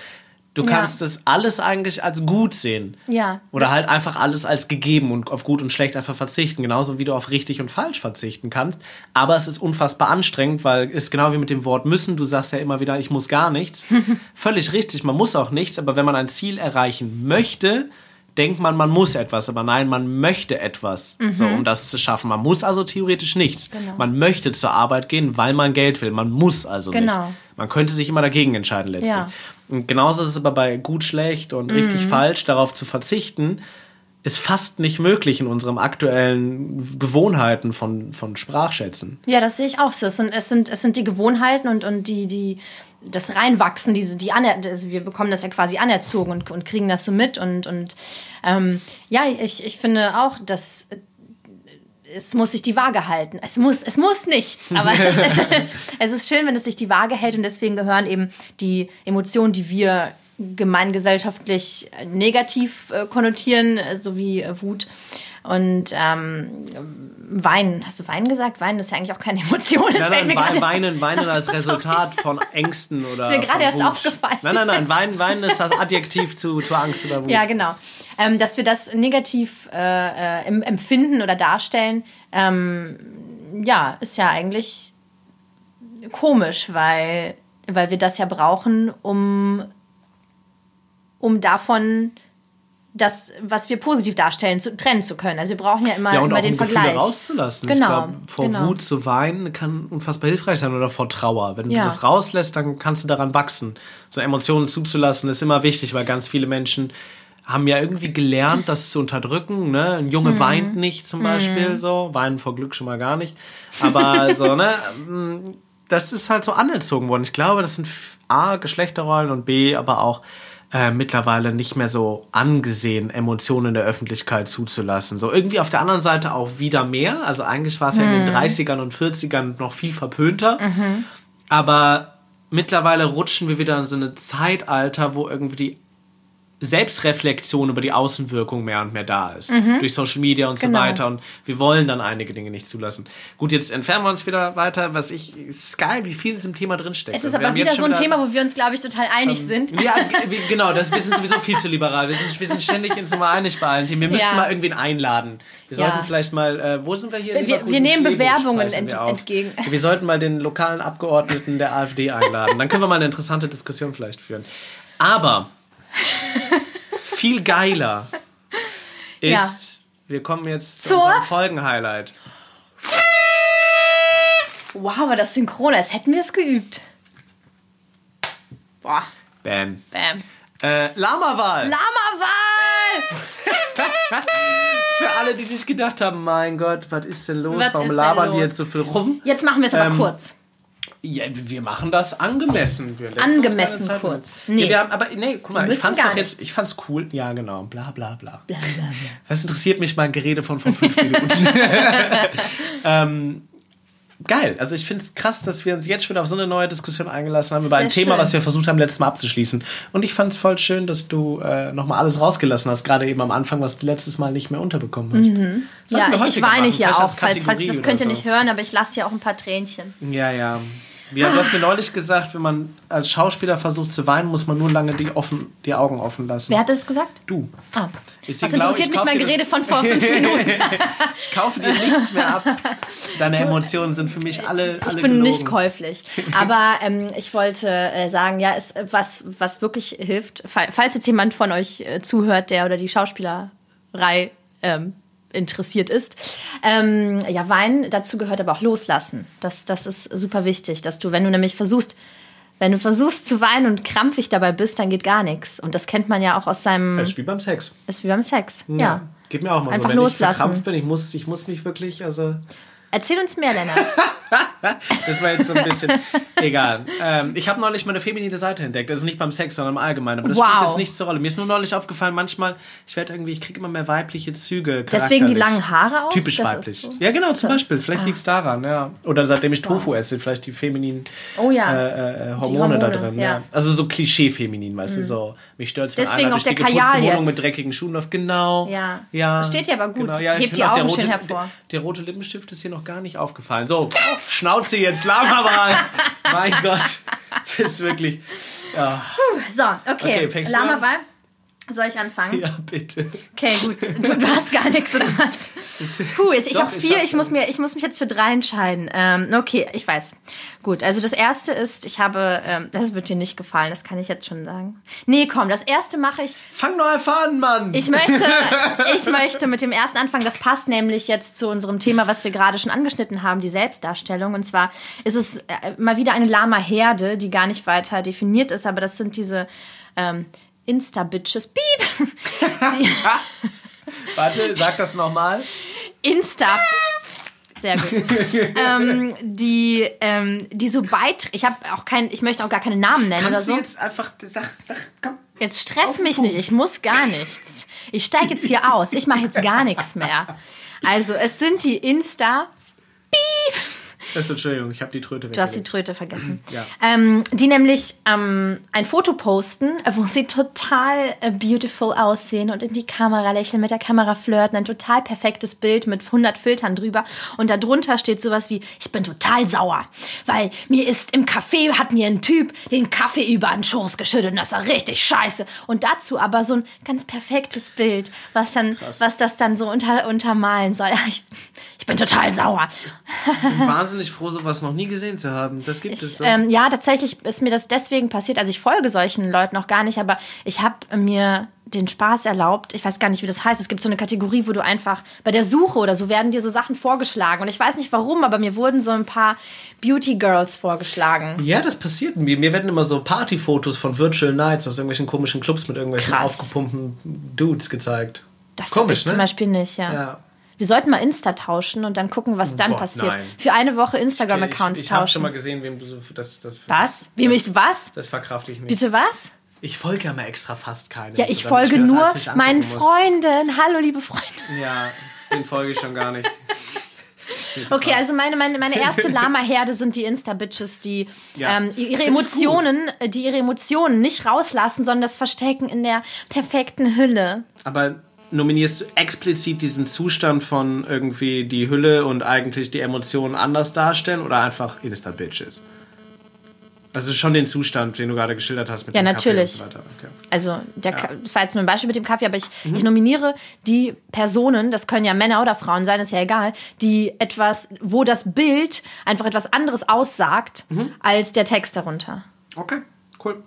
du kannst das alles eigentlich als gut sehen. Ja. Oder halt einfach alles als gegeben und auf gut und schlecht einfach verzichten. Genauso wie du auf richtig und falsch verzichten kannst. Aber es ist unfassbar anstrengend, weil es genau wie mit dem Wort müssen. Du sagst ja immer wieder, ich muss gar nichts. <laughs> Völlig richtig, man muss auch nichts. Aber wenn man ein Ziel erreichen möchte, denkt man, man muss etwas, aber nein, man möchte etwas, mhm. so, um das zu schaffen. Man muss also theoretisch nichts. Genau. Man möchte zur Arbeit gehen, weil man Geld will. Man muss also genau. nicht. Man könnte sich immer dagegen entscheiden letztlich. Ja. Und genauso ist es aber bei gut, schlecht und mhm. richtig, falsch, darauf zu verzichten, ist fast nicht möglich in unserem aktuellen Gewohnheiten von, von Sprachschätzen. Ja, das sehe ich auch so. Es sind, es sind, es sind die Gewohnheiten und, und die, die, das Reinwachsen, diese, die also wir bekommen das ja quasi anerzogen und, und kriegen das so mit. Und, und ähm, ja, ich, ich finde auch, dass es muss sich die Waage halten. Es muss, es muss nichts, aber es, es, <laughs> es, ist schön, wenn es sich die Waage hält und deswegen gehören eben die Emotionen, die wir gemeingesellschaftlich negativ äh, konnotieren, äh, so wie äh, Wut. Und ähm, Weinen, hast du Weinen gesagt? Weinen ist ja eigentlich auch keine Emotion. Das Nein, nein, mir Weinen, weinen, so, als Resultat von <laughs> Ängsten oder. Ist mir gerade erst aufgefallen. Nein, nein, nein, weinen, weinen ist das Adjektiv zu, zu Angst oder Wut. Ja, genau. Ähm, dass wir das negativ äh, äh, em- empfinden oder darstellen, ähm, ja, ist ja eigentlich komisch, weil, weil wir das ja brauchen, um, um davon das, was wir positiv darstellen, zu, trennen zu können. Also wir brauchen ja immer, Ja, und immer auch den Gefühle Vergleich. rauszulassen. Genau, Ich glaube, vor genau. Wut zu weinen kann unfassbar hilfreich sein oder vor Trauer. Wenn Ja. du das rauslässt, dann kannst du daran wachsen. So Emotionen zuzulassen ist immer wichtig, weil ganz viele Menschen haben ja irgendwie gelernt, das zu unterdrücken. Ne? Ein Junge Mhm. weint nicht zum Beispiel so. Weinen vor Glück schon mal gar nicht. Aber <laughs> so, ne? mm, Das ist halt so anerzogen worden. Ich glaube, das sind A, Geschlechterrollen und B, aber auch äh, mittlerweile nicht mehr so angesehen, Emotionen in der Öffentlichkeit zuzulassen. So irgendwie auf der anderen Seite auch wieder mehr. Also eigentlich war es ja in den 30ern und 40ern noch viel verpönter. Aber mittlerweile rutschen wir wieder in so ein Zeitalter, wo irgendwie die Selbstreflexion über die Außenwirkung mehr und mehr da ist. Durch Social Media und Genau. so weiter. Und wir wollen dann einige Dinge nicht zulassen. Gut, jetzt entfernen wir uns wieder weiter. Was ich, ist geil, wie viel in diesem Thema drinsteckt. Es ist Also aber wieder so ein Thema, wo wir uns, glaube ich, total einig sind. ja, <laughs> genau, das, wir sind sowieso viel zu liberal. Wir sind, wir sind ständig uns immer einig bei allen Themen. Wir müssten Ja. mal irgendwen einladen. Wir Ja. sollten vielleicht mal, äh, wo sind wir hier? Wir- wir nehmen Schlebusch Bewerbungen ent- wir entgegen. <laughs> Wir sollten mal den lokalen Abgeordneten der AfD einladen. Dann können wir mal eine interessante Diskussion vielleicht führen. Aber viel geiler <laughs> ist, Ja. wir kommen jetzt zu Zur- unserem Folgenhighlight. Wow, aber das Synchron, als hätten wir es geübt. Boah, Bam. bam. Äh, Lama-Wahl. Lama-Wahl! <laughs> Für alle, die sich gedacht haben, mein Gott, was ist denn los? Was Warum denn labern die jetzt so viel rum? Jetzt machen wir es aber Ähm, kurz. Ja, wir machen das angemessen. Wir Angemessen kurz. Nee. Ja, wir haben, aber nee, guck mal, ich fand's doch jetzt, nichts. ich fand's cool. Ja, genau, bla bla bla. Was interessiert mich mein Gerede von vor fünf Minuten? <laughs> ähm, geil. Also ich finde es krass, dass wir uns jetzt schon auf so eine neue Diskussion eingelassen haben über ein Thema, schön. was wir versucht haben, letztes Mal abzuschließen. Und ich fand es voll schön, dass du äh, nochmal alles rausgelassen hast, gerade eben am Anfang, was du letztes Mal nicht mehr unterbekommen hast. Sollten Ja, ich, ich weine machen, hier vielleicht auch, falls, falls das könnt ihr so. nicht hören, aber ich lasse hier auch ein paar Tränchen. Ja, ja. Wie, du hast mir neulich gesagt, wenn man als Schauspieler versucht zu weinen, muss man nur lange die, offen, die Augen offen lassen. Wer hat das gesagt? Du. Ah. Was interessiert ich, mich mein Gerede von vor fünf Minuten? <laughs> Ich kaufe dir nichts mehr ab. Deine Emotionen sind für mich alle, alle Ich bin gelogen. nicht käuflich. Aber ähm, ich wollte äh, sagen, ja, es, was, was wirklich hilft, fall- falls jetzt jemand von euch äh, zuhört, der oder die Schauspielerei ähm, interessiert ist. Ähm, ja, Weinen, dazu gehört aber auch Loslassen. Das, das ist super wichtig, dass du, wenn du nämlich versuchst, wenn du versuchst zu weinen und krampfig dabei bist, dann geht gar nichts. Und das kennt man ja auch aus seinem, Das ist wie beim Sex. ist wie beim Sex. Ja. Geht mir auch mal Einfach so. Wenn loslassen. ich verkrampft bin, ich muss, ich muss mich wirklich, also Erzähl uns mehr, Lennart. <laughs> das war jetzt so ein bisschen egal. Ähm, ich habe neulich meine feminine Seite entdeckt. Also nicht beim Sex, sondern im Allgemeinen. Aber das Wow. spielt jetzt nicht zur Rolle. Mir ist nur neulich aufgefallen, manchmal, ich werde irgendwie, ich kriege immer mehr weibliche Züge. Deswegen die langen Haare auch? Typisch Das weiblich. so. Ja, genau, zum Beispiel. Vielleicht liegt es daran, ja. Oder seitdem ich Tofu esse, vielleicht die femininen Oh ja. äh, äh, Hormone, da Hormone, drin. ja. Ja. Also so Klischee-feminin, weißt du, so. Mich stört wenn Deswegen einer die der Kajal Wohnung jetzt. mit dreckigen Schuhen läuft. Genau. Ja. ja. Das steht dir aber gut. Das ich hebt finde die der Augen rote, schön hervor. Der, der rote Lippenstift ist hier noch gar nicht aufgefallen. So, Schnauze jetzt, Lama mal. <laughs> mein Gott. Das ist wirklich. Ja, So, okay. Okay, Lama an? Soll ich anfangen? ja bitte. Okay, gut. Du, du hast gar nichts, oder was? <laughs> Puh, jetzt, ich habe ich vier. hab- Ich muss, mir, ich muss mich jetzt für drei entscheiden. Ähm, okay, ich weiß. Gut, also das erste ist, ich habe, ähm, das wird dir nicht gefallen, das kann ich jetzt schon sagen. Nee, komm, das erste mache ich. Fang doch einfach an, Mann. Ich möchte, <laughs> ich möchte mit dem ersten anfangen. Das passt nämlich jetzt zu unserem Thema, was wir gerade schon angeschnitten haben, die Selbstdarstellung. Und zwar ist es äh, mal wieder eine Lama-Herde, die gar nicht weiter definiert ist, aber das sind diese ähm, Insta-Bitches. Piep! <laughs> Die Warte, sag das nochmal. Insta. Sehr gut. <laughs> ähm, die, ähm, die so beitreten. Ich habe auch kein, ich möchte auch gar keine Namen nennen Kannst oder so. du jetzt einfach. Sag, sag, komm. Jetzt stress mich Punkt. nicht, ich muss gar nichts. Ich steige jetzt hier aus, ich mache jetzt gar nichts mehr. Also, es sind die Insta. Piep. Also, Entschuldigung, ich habe die Tröte Du hast die Tröte vergessen. <clears throat> Ja. Ähm, die nämlich ähm, ein Foto posten, wo sie total äh, beautiful aussehen und in die Kamera lächeln, mit der Kamera flirten. Ein total perfektes Bild mit 100 Filtern drüber. Und darunter steht sowas wie, ich bin total sauer, weil mir ist im Café, hat mir ein Typ den Kaffee über den Schoß geschüttet und das war richtig scheiße. Und dazu aber so ein ganz perfektes Bild, was dann, was das dann so unter, untermalen soll. <laughs> Ich, ich bin total sauer. Bin wahnsinnig froh, sowas noch nie gesehen zu haben. Das gibt es Ich, so. ähm, ja, tatsächlich ist mir das deswegen passiert. Also ich folge solchen Leuten noch gar nicht, aber ich habe mir den Spaß erlaubt. Ich weiß gar nicht, wie das heißt. Es gibt so eine Kategorie, wo du einfach bei der Suche oder so werden dir so Sachen vorgeschlagen. Und ich weiß nicht warum, aber mir wurden so ein paar Beauty Girls vorgeschlagen. Ja, das passiert mir. Mir werden immer so Partyfotos von Virtual Nights aus irgendwelchen komischen Clubs mit irgendwelchen Krass. aufgepumpten Dudes gezeigt. Das Komisch, ich zum ne? Beispiel nicht, ja. Ja. Wir sollten mal Insta tauschen und dann gucken, was dann Gott, passiert. nein. Für eine Woche Instagram-Accounts ich, ich habe schon tauschen. mal gesehen, wem du so das das Was? Wie mich was? Das verkrafte ich nicht. Bitte was? Ich folge ja mal extra fast keinen. Ja, ich folge das nur meinen muss. Freunden. Hallo, liebe Freunde. Ja, den folge ich schon gar nicht. <laughs> Okay, also meine, meine, meine erste <laughs> Lama-Herde sind die Insta-Bitches, die Ja. ähm, ihre Find ich Emotionen, äh, die ihre Emotionen nicht rauslassen, sondern das verstecken in der perfekten Hülle. Aber nominierst du explizit diesen Zustand von irgendwie die Hülle und eigentlich die Emotionen anders darstellen oder einfach Insta-Bitches? Also schon den Zustand, den du gerade geschildert hast mit Ja, dem Kaffee natürlich. und so weiter. Okay. Also, der, Ka- das war jetzt nur ein Beispiel mit dem Kaffee, aber ich, ich nominiere die Personen, das können ja Männer oder Frauen sein, ist ja egal, die etwas, wo das Bild einfach etwas anderes aussagt als der Text darunter. Okay, cool.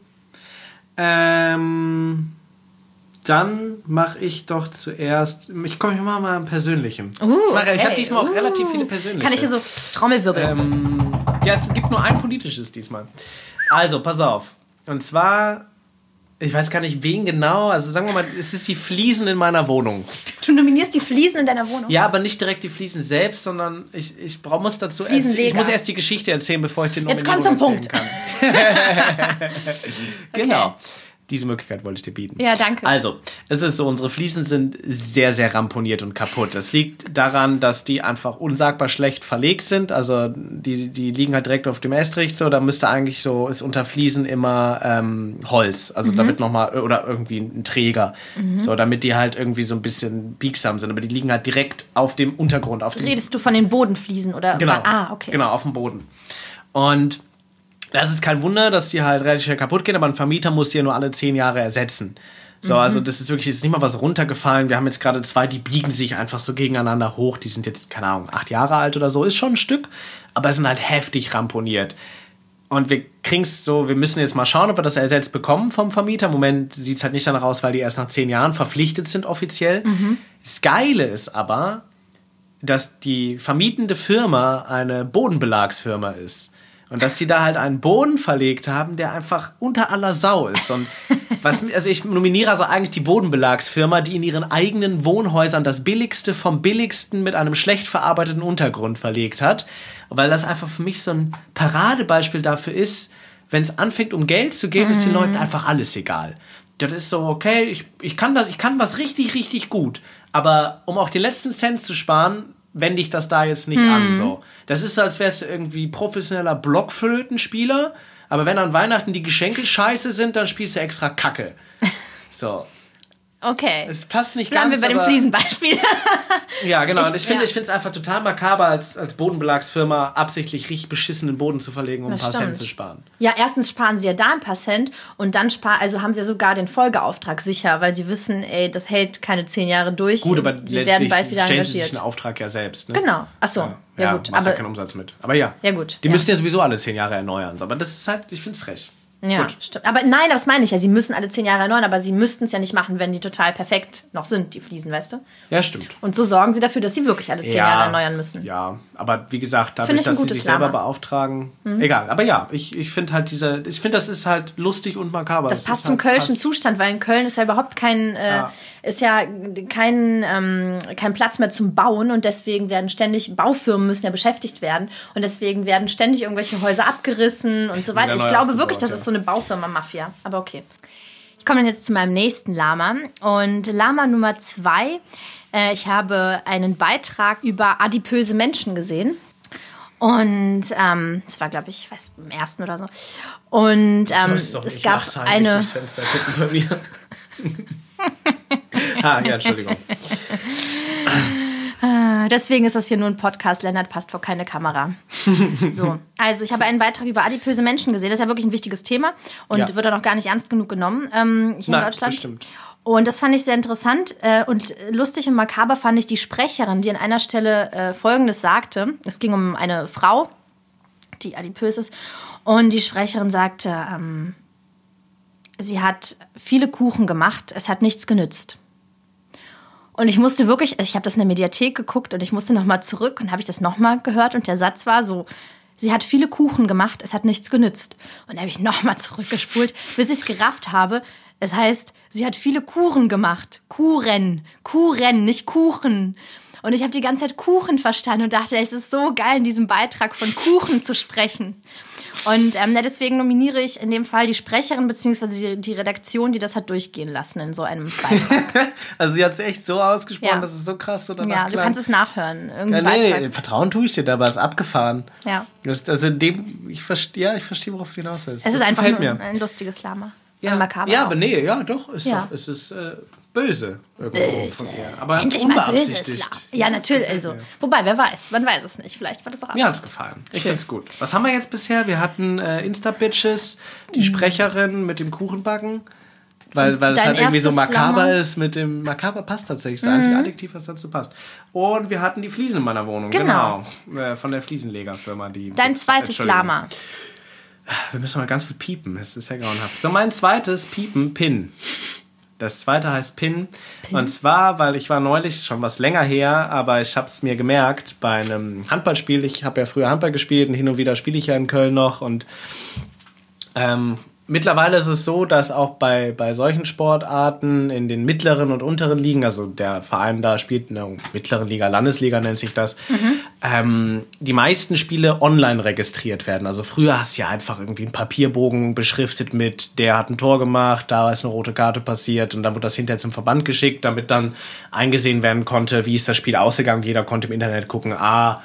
Ähm, dann mache ich doch zuerst. Ich komme mal am Persönlichen. Uh, ich mache- ich habe okay. diesmal auch Uh. relativ viele persönliche. Kann ich hier so Trommelwirbel? Ähm, ja, es gibt nur ein politisches diesmal. Also, pass auf. Und zwar, ich weiß gar nicht, wen genau. Also sagen wir mal, es ist die Fliesen in meiner Wohnung. Du nominierst die Fliesen in deiner Wohnung? Ja, aber nicht direkt die Fliesen selbst, sondern ich, ich brauch, muss dazu erst, ich muss erst die Geschichte erzählen, bevor ich den Jetzt komm zum Punkt. Kann. <laughs> <laughs> genau. Diese Möglichkeit wollte ich dir bieten. Ja, danke. Also, es ist so, unsere Fliesen sind sehr, sehr ramponiert und kaputt. Das liegt daran, dass die einfach unsagbar schlecht verlegt sind. Also, die, die liegen halt direkt auf dem Estrich. So, da müsste eigentlich so, ist unter Fliesen immer ähm, Holz. Also, damit nochmal, oder irgendwie ein Träger. So, damit die halt irgendwie so ein bisschen biegsam sind. Aber die liegen halt direkt auf dem Untergrund, auf dem Redest du von den Bodenfliesen oder? Genau. Ah, okay. Genau, auf dem Boden. Und das ist kein Wunder, dass die halt relativ schnell kaputt gehen, aber ein Vermieter muss die ja nur alle zehn Jahre ersetzen. So, Mhm. also das ist wirklich jetzt nicht mal was runtergefallen. Wir haben jetzt gerade zwei, die biegen sich einfach so gegeneinander hoch. Die sind jetzt, keine Ahnung, acht Jahre alt oder so. Ist schon ein Stück, aber sind halt heftig ramponiert. Und wir kriegen's so, wir müssen jetzt mal schauen, ob wir das ersetzt bekommen vom Vermieter. Im Moment sieht es halt nicht danach aus, weil die erst nach zehn Jahren verpflichtet sind offiziell. Das Geile ist aber, dass die vermietende Firma eine Bodenbelagsfirma ist. Und dass die da halt einen Boden verlegt haben, der einfach unter aller Sau ist. Und <laughs> was, also ich nominiere also eigentlich die Bodenbelagsfirma, die in ihren eigenen Wohnhäusern das Billigste vom Billigsten mit einem schlecht verarbeiteten Untergrund verlegt hat. Weil das einfach für mich so ein Paradebeispiel dafür ist, wenn es anfängt, um Geld zu gehen, ist den Leuten einfach alles egal. Das ist so, okay, ich, ich kann das, ich kann was richtig, richtig gut. Aber um auch den letzten Cent zu sparen, wende ich das da jetzt nicht an. So. Das ist so, als wärst du irgendwie professioneller Blockflötenspieler, aber wenn an Weihnachten die Geschenke scheiße sind, dann spielst du extra Kacke. <laughs> So. Okay. Es passt nicht Bleiben wir ganz. bei dem Fliesenbeispiel. <laughs> Ja, genau. Ich- und ich finde ja. es einfach total makaber, als, als Bodenbelagsfirma absichtlich richtig beschissenen Boden zu verlegen, um Das ein paar Cent stimmt. zu sparen. Ja, erstens sparen sie ja da ein paar Cent und dann sparen, also haben sie ja sogar den Folgeauftrag sicher, weil sie wissen, ey, das hält keine zehn Jahre durch. Gut, aber wir werden letztlich bald wieder stellen sie sich engagiert. den Auftrag ja selbst. Ne? Genau. Ach so. Ja, Ja, gut. machst ja Aber keinen Umsatz mit. Aber ja. Ja, gut, Die ja. müssen ja sowieso alle zehn Jahre erneuern. Aber das ist halt, ich finde es frech. Ja, Gut. stimmt. Aber nein, das meine ich ja. Sie müssen alle zehn Jahre erneuern, aber sie müssten es ja nicht machen, wenn die total perfekt noch sind, die Fliesen, weißt du? Ja, stimmt. Und so sorgen sie dafür, dass sie wirklich alle zehn Jahre erneuern müssen. Ja, aber wie gesagt, dadurch, dass sie sich selber Lama. Mhm. beauftragen. Egal. Aber ja, ich, ich finde halt diese, ich finde, das ist halt lustig und makaber. Das Es passt zum halt kölschen passt. Zustand, weil in Köln ist ja überhaupt kein, äh, Ja. Ist ja kein, ähm, kein Platz mehr zum Bauen und deswegen werden ständig, Baufirmen müssen ja beschäftigt werden und deswegen werden ständig irgendwelche Häuser abgerissen und so weiter. Ich glaube wirklich, das ist so eine Baufirma-Mafia, aber okay. Ich komme dann jetzt zu meinem nächsten Lama und Lama Nummer zwei, äh, ich habe einen Beitrag über adipöse Menschen gesehen. Und ähm, das war, glaube ich, ich weiß, im ersten oder so. Und ähm, es gab eine. <laughs> <laughs> Ah, ja, Entschuldigung. Ah, deswegen ist das hier nur ein Podcast. Lennart passt vor keine Kamera. <laughs> So, also ich habe einen Beitrag über adipöse Menschen gesehen. Das ist ja wirklich ein wichtiges Thema und ja. wird auch noch gar nicht ernst genug genommen ähm, hier Nein, in Deutschland. Bestimmt. Und das fand ich sehr interessant äh, und lustig und makaber fand ich die Sprecherin, die an einer Stelle äh, Folgendes sagte. Es ging um eine Frau, die adipös ist. Und die Sprecherin sagte, ähm, sie hat viele Kuchen gemacht, es hat nichts genützt. Und ich musste wirklich, also ich habe das in der Mediathek geguckt und ich musste nochmal zurück und habe ich das nochmal gehört und der Satz war so, sie hat viele Kuchen gemacht, es hat nichts genützt. Und da habe ich nochmal <laughs> zurückgespult, bis ich es gerafft habe. Es heißt, sie hat viele Kuchen gemacht. Kuren. Kuren, nicht Kuchen. Und ich habe die ganze Zeit Kuchen verstanden und dachte, es ist so geil, in diesem Beitrag von Kuchen zu sprechen. Und ähm, deswegen nominiere ich in dem Fall die Sprecherin bzw. Die, die, Redaktion, die das hat durchgehen lassen in so einem Beitrag. <laughs> also sie hat es echt so ausgesprochen, ja. das ist so krass. So ja, du kannst es nachhören. Ja, nee, nee, Vertrauen tue ich dir, aber es ist abgefahren. Ja. Das, also in dem, ich verstehe, ja, ich verstehe, worauf du hinaus willst. Es ist das einfach nur ein lustiges Lama. Ja, ja aber nee, ja, doch, ist ja. Doch, es ist äh, böse irgendwo böse. von ihr. Aber Endlich unbeabsichtigt. Ja, ja natürlich. Also, wobei, wer weiß, man weiß es nicht. Vielleicht war das auch Mir hat es gefallen. Ich finde es gut. Was haben wir jetzt bisher? Wir hatten äh, Insta-Bitches, die mhm. Sprecherin mit dem Kuchenbacken. Weil, weil es halt irgendwie so makaber Lama. ist mit dem. Makaber passt tatsächlich. Das mhm. einzige Adjektiv, was dazu passt. Und wir hatten die Fliesen in meiner Wohnung. Genau. genau. Äh, von der Fliesenlegerfirma. Die Dein zweites Lama. Wir müssen mal ganz viel piepen. Es ist ja grauenhaft. So, mein zweites Piepen, Pin. Das zweite heißt Pin. Pin. Und zwar, weil ich war neulich schon was länger her, aber ich habe es mir gemerkt bei einem Handballspiel. Ich habe ja früher Handball gespielt und hin und wieder spiele ich ja in Köln noch. Und ähm, Mittlerweile ist es so, dass auch bei, bei solchen Sportarten in den mittleren und unteren Ligen, also der Verein da spielt in der mittleren Liga, Landesliga nennt sich das, mhm. ähm, die meisten Spiele online registriert werden. Also früher hast du ja einfach irgendwie einen Papierbogen beschriftet mit, der hat ein Tor gemacht, da ist eine rote Karte passiert und dann wurde das hinterher zum Verband geschickt, damit dann eingesehen werden konnte, wie ist das Spiel ausgegangen. Jeder konnte im Internet gucken, ah,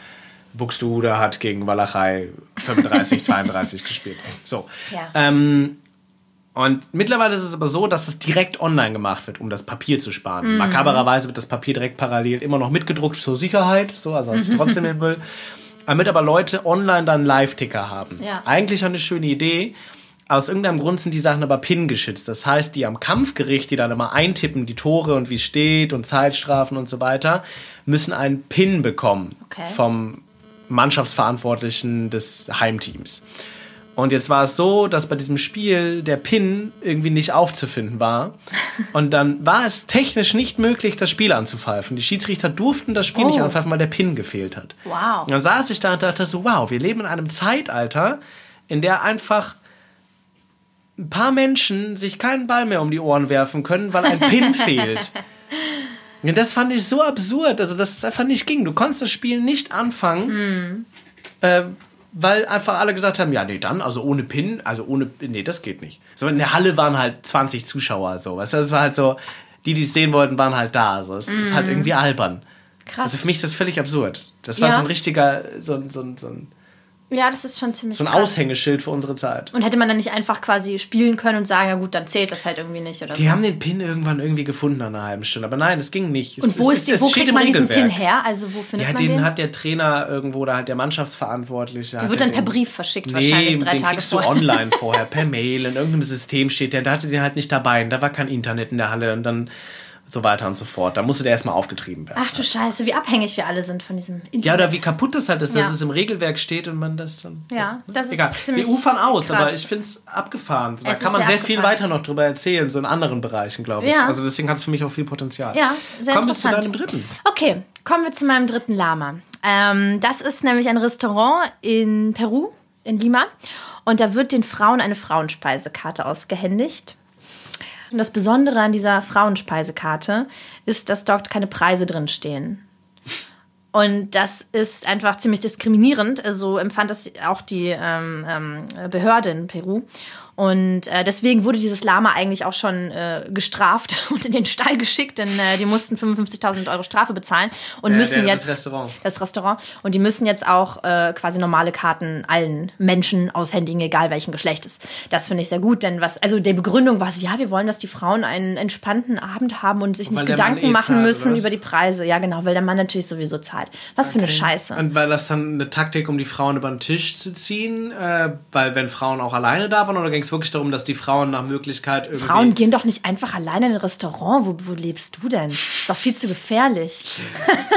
Buxtehude hat gegen Walachei 35, 32 <laughs> gespielt. So. Ja. Ähm, und mittlerweile ist es aber so, dass es direkt online gemacht wird, um das Papier zu sparen. Mhm. Makabererweise wird das Papier direkt parallel immer noch mitgedruckt zur Sicherheit, so, also hast du trotzdem den Müll. Damit aber Leute online dann Live-Ticker haben. Ja. Eigentlich eine schöne Idee. Aus irgendeinem Grund sind die Sachen aber PIN geschützt. Das heißt, die am Kampfgericht, die dann immer eintippen, die Tore und wie es steht und Zeitstrafen und so weiter, müssen einen PIN bekommen okay. vom Mannschaftsverantwortlichen des Heimteams. Und jetzt war es so, dass bei diesem Spiel der Pin irgendwie nicht aufzufinden war. <laughs> Und dann war es technisch nicht möglich, das Spiel anzupfeifen. Die Schiedsrichter durften das Spiel oh. nicht anpfeifen, weil der Pin gefehlt hat. Wow. Und dann saß ich da und dachte so, wow, wir leben in einem Zeitalter, in der einfach ein paar Menschen sich keinen Ball mehr um die Ohren werfen können, weil ein Pin <laughs> fehlt. Und das fand ich so absurd, also dass es einfach nicht ging. Du konntest das Spiel nicht anfangen, mm. äh, weil einfach alle gesagt haben, ja, nee, dann, also ohne Pin, also ohne, nee, das geht nicht. So in der Halle waren halt 20 Zuschauer, so, weißt du, das war halt so, die, die es sehen wollten, waren halt da, so, es mm. ist halt mhm. irgendwie albern. Krass. Also für mich ist das völlig absurd. Das war ja. so ein richtiger, so, so, so ein ja, das ist schon ziemlich So ein krass. Aushängeschild für unsere Zeit. Und hätte man dann nicht einfach quasi spielen können und sagen, ja gut, dann zählt das halt irgendwie nicht oder Die so. haben den Pin irgendwann irgendwie gefunden nach einer halben Stunde, aber nein, das ging nicht. Und es, wo, ist die, wo kriegt man diesen Pin her? Also wo findet ja, man den? den hat der Trainer irgendwo oder halt der Mannschaftsverantwortliche. Der wird dann per Brief verschickt nee, wahrscheinlich drei den Tage kriegst vorher. du online <laughs> vorher, per Mail, in irgendeinem System steht der, da hatte den halt nicht dabei und da war kein Internet in der Halle und dann so weiter und so fort. Da musste der erstmal aufgetrieben werden. Ach du Scheiße, wie abhängig wir alle sind von diesem Internet. Ja, oder wie kaputt das halt ist, ja. dass es im Regelwerk steht und man das dann. Ja, das, ne? das ist Egal. ziemlich. Wir ufern aus, krass. aber ich finde es abgefahren. Da es kann man sehr, sehr viel weiter noch drüber erzählen, so in anderen Bereichen, glaube ich. Ja. Also deswegen hat es für mich auch viel Potenzial. Ja, sehr kommen interessant. wir zu deinem dritten. Okay, kommen wir zu meinem dritten Lama. Ähm, das ist nämlich ein Restaurant in Peru, in Lima. Und da wird den Frauen eine Frauenspeisekarte ausgehändigt. Und das Besondere an dieser Frauenspeisekarte ist, dass dort keine Preise drin stehen. Und das ist einfach ziemlich diskriminierend. So empfand das auch die ähm, ähm, Behörde in Peru. Und äh, deswegen wurde dieses Lama eigentlich auch schon äh, gestraft <laughs> und in den Stall geschickt, denn äh, die mussten 55.000 Euro Strafe bezahlen und Der- müssen der- jetzt das Restaurant. das Restaurant und die müssen jetzt auch äh, quasi normale Karten allen Menschen aushändigen, egal welchen Geschlechtes. Das finde ich sehr gut, denn was also der Begründung war so, ja, wir wollen, dass die Frauen einen entspannten Abend haben und sich nicht der Mann Gedanken eh machen zahlt, müssen über die Preise. Ja, genau, weil der Mann natürlich sowieso zahlt. Was für eine Scheiße. Und weil das dann eine Taktik, um die Frauen über den Tisch zu ziehen, äh, weil wenn Frauen auch alleine da waren, oder ging es wirklich darum, dass die Frauen nach Möglichkeit irgendwie... Frauen gehen doch nicht einfach alleine in ein Restaurant. Wo, wo lebst du denn? Ist doch viel zu gefährlich.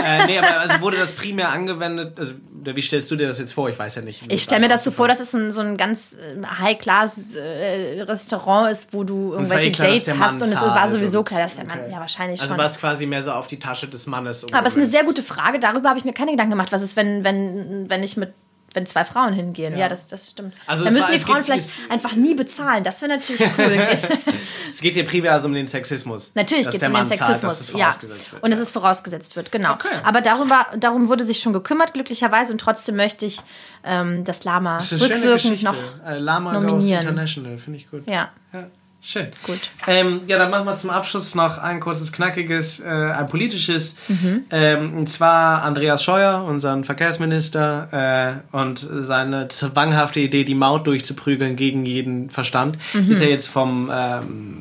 Äh, <laughs> nee, aber also wurde das primär angewendet, also wie stellst du dir das jetzt vor? Ich weiß ja nicht. Ich stelle mir das so vor, dass es ein, so ein ganz äh, High-Class-Restaurant ist, wo du irgendwelche eh klar, Dates hast und es war zahlt sowieso klar, dass der Mann, Okay. ja wahrscheinlich Also schon. war es quasi mehr so auf die Tasche des Mannes. Aber es ist eine sehr gute Frage. Darüber habe ich mir keine Gedanken gemacht. Was ist, wenn, wenn, wenn ich mit wenn zwei Frauen hingehen? Ja, das, das stimmt. Also Dann es müssen war- die es Frauen gibt- vielleicht es- einfach nie bezahlen. Das wäre natürlich cool. <laughs> <laughs> Es geht hier primär also um den Sexismus. Natürlich Dass geht es um den zahlt, Sexismus. dass es ja. vorausgesetzt wird. Und es ist vorausgesetzt wird, genau. Okay. Aber darüber, darum wurde sich schon gekümmert, glücklicherweise. Und trotzdem möchte ich ähm, das Lama Das ist eine schöne rückwirkend Geschichte. noch. Äh, Lama Goes nominieren. International, finde ich gut. Ja. Ja, schön. Gut. Ähm, ja, dann machen wir zum Abschluss noch ein kurzes, knackiges, äh, ein politisches. Mhm. Ähm, und zwar Andreas Scheuer, unseren Verkehrsminister, äh, und seine zwanghafte Idee, die Maut durchzuprügeln gegen jeden Verstand, Mhm. ist ja jetzt vom, ähm,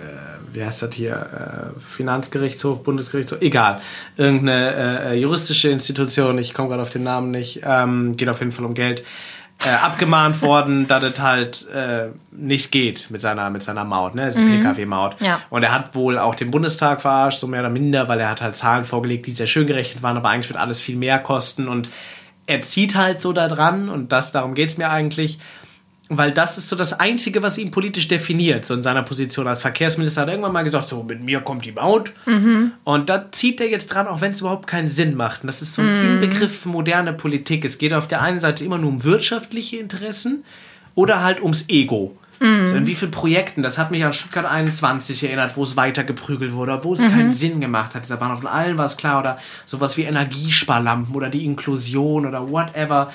äh, wie heißt das hier, äh, Finanzgerichtshof, Bundesgerichtshof, egal, irgendeine äh, juristische Institution, ich komme gerade auf den Namen nicht, ähm, geht auf jeden Fall um Geld äh, abgemahnt worden, <laughs> dass es halt äh, nicht geht mit seiner, mit seiner Maut, ne? Das ist eine Pkw-Maut. Ja. Und er hat wohl auch den Bundestag verarscht, so mehr oder minder, weil er hat halt Zahlen vorgelegt, die sehr schön gerechnet waren, aber eigentlich wird alles viel mehr kosten und er zieht halt so da dran und das, darum geht es mir eigentlich. Weil das ist so das Einzige, was ihn politisch definiert, so in seiner Position als Verkehrsminister. Hat er irgendwann mal gesagt, so mit mir kommt die Maut. Und da zieht er jetzt dran, auch wenn es überhaupt keinen Sinn macht. Und das ist so ein Inbegriff für moderne Politik. Es geht auf der einen Seite immer nur um wirtschaftliche Interessen oder halt ums Ego. So in wie vielen Projekten, das hat mich an Stuttgart 21 erinnert, wo es weiter geprügelt wurde, obwohl es keinen Sinn gemacht hat. Dieser Bahnhof, und allen war es klar, oder sowas wie Energiesparlampen oder die Inklusion oder whatever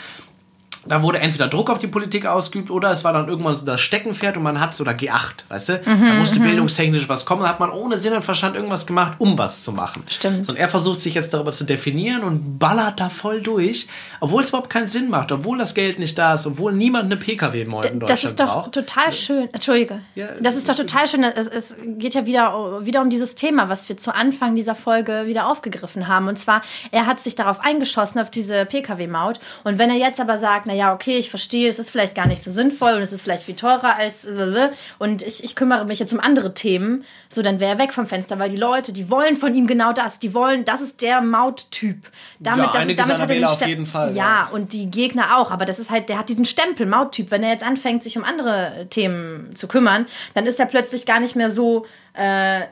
da wurde entweder Druck auf die Politik ausgeübt oder es war dann irgendwann so das Steckenpferd und man hat es, oder G8, weißt du? Mhm, da musste bildungstechnisch was kommen, da hat man ohne Sinn und Verstand irgendwas gemacht, um was zu machen. Stimmt. Und er versucht sich jetzt darüber zu definieren und ballert da voll durch, obwohl es überhaupt keinen Sinn macht, obwohl das Geld nicht da ist, obwohl niemand eine Pkw-Maut in Deutschland Das ist doch braucht. total schön. Entschuldige. Ja, das ist doch total schön. Es, es geht ja wieder, wieder um dieses Thema, was wir zu Anfang dieser Folge wieder aufgegriffen haben. Und zwar, er hat sich darauf eingeschossen, auf diese Pkw-Maut. Und wenn er jetzt aber sagt, naja, okay, ich verstehe, es ist vielleicht gar nicht so sinnvoll und es ist vielleicht viel teurer als und ich, ich kümmere mich jetzt um andere Themen, so dann wäre er weg vom Fenster, weil die Leute, die wollen von ihm genau das. Die wollen, das ist der Mauttyp. Damit, Ja, das, damit hat er den auf Stempel- jeden Fall, Ja, ja. und die Gegner auch. Aber das ist halt, der hat diesen Stempel, Mauttyp. Wenn er jetzt anfängt, sich um andere Themen zu kümmern, dann ist er plötzlich gar nicht mehr so äh,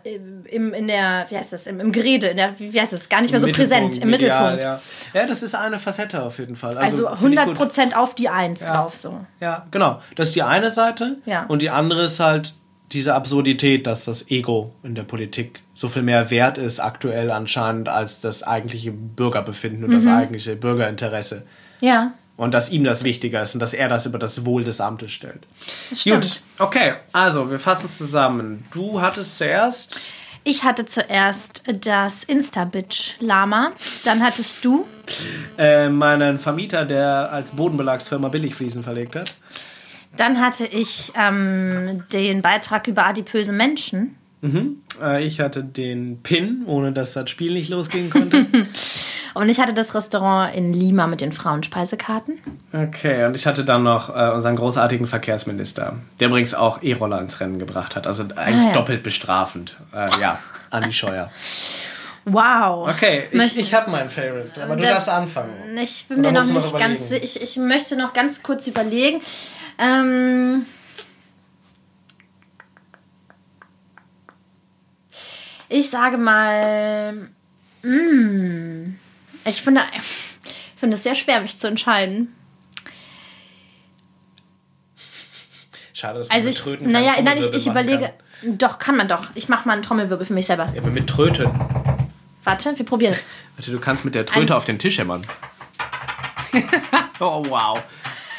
im, in der, wie heißt das, im, im Gerede, in der, wie heißt das, gar nicht mehr so präsent, im medial, Mittelpunkt. Ja. ja, das ist eine Facette auf jeden Fall. Also ich 100 gut. Prozent auf die Eins drauf, so. Ja, genau. Das ist die eine Seite. Ja. Und die andere ist halt diese Absurdität, dass das Ego in der Politik so viel mehr wert ist aktuell anscheinend als das eigentliche Bürgerbefinden und das Mhm. eigentliche Bürgerinteresse. Ja, Und dass ihm das wichtiger ist und dass er das über das Wohl des Amtes stellt. das stimmt. Gut, okay, also wir fassen zusammen. Du hattest zuerst Ich hatte zuerst das Insta-Bitch-Lama. Dann hattest du äh, meinen Vermieter, der als Bodenbelagsfirma Billigfliesen verlegt hat. Dann hatte ich ähm, den Beitrag über adipöse Menschen. Äh, ich hatte den Pin, ohne dass das Spiel nicht losgehen konnte. <laughs> Und ich hatte das Restaurant in Lima mit den Frauenspeisekarten. Okay, und ich hatte dann noch äh, unseren großartigen Verkehrsminister, der übrigens auch E-Roller ins Rennen gebracht hat. Also eigentlich Ah, ja. doppelt bestrafend. Äh, ja, Andi Scheuer. Wow. Okay, ich, ich habe meinen Favorite, aber du Der- darfst anfangen. Ich bin Oder mir noch nicht ganz sicher. Ich, ich möchte noch ganz kurz überlegen. Ähm, ich sage mal. mm, ich finde, ich finde es sehr schwer, mich zu entscheiden. Schade, dass man Also mit ich, Tröten naja, nein, ich, ich überlege. Doch, kann man doch. Ich mache mal einen Trommelwirbel für mich selber. Kann. Ja, aber mit Tröten. Warte, wir probieren es. Warte, du kannst mit der Tröte Ein- auf den Tisch hämmern. <laughs> oh, wow.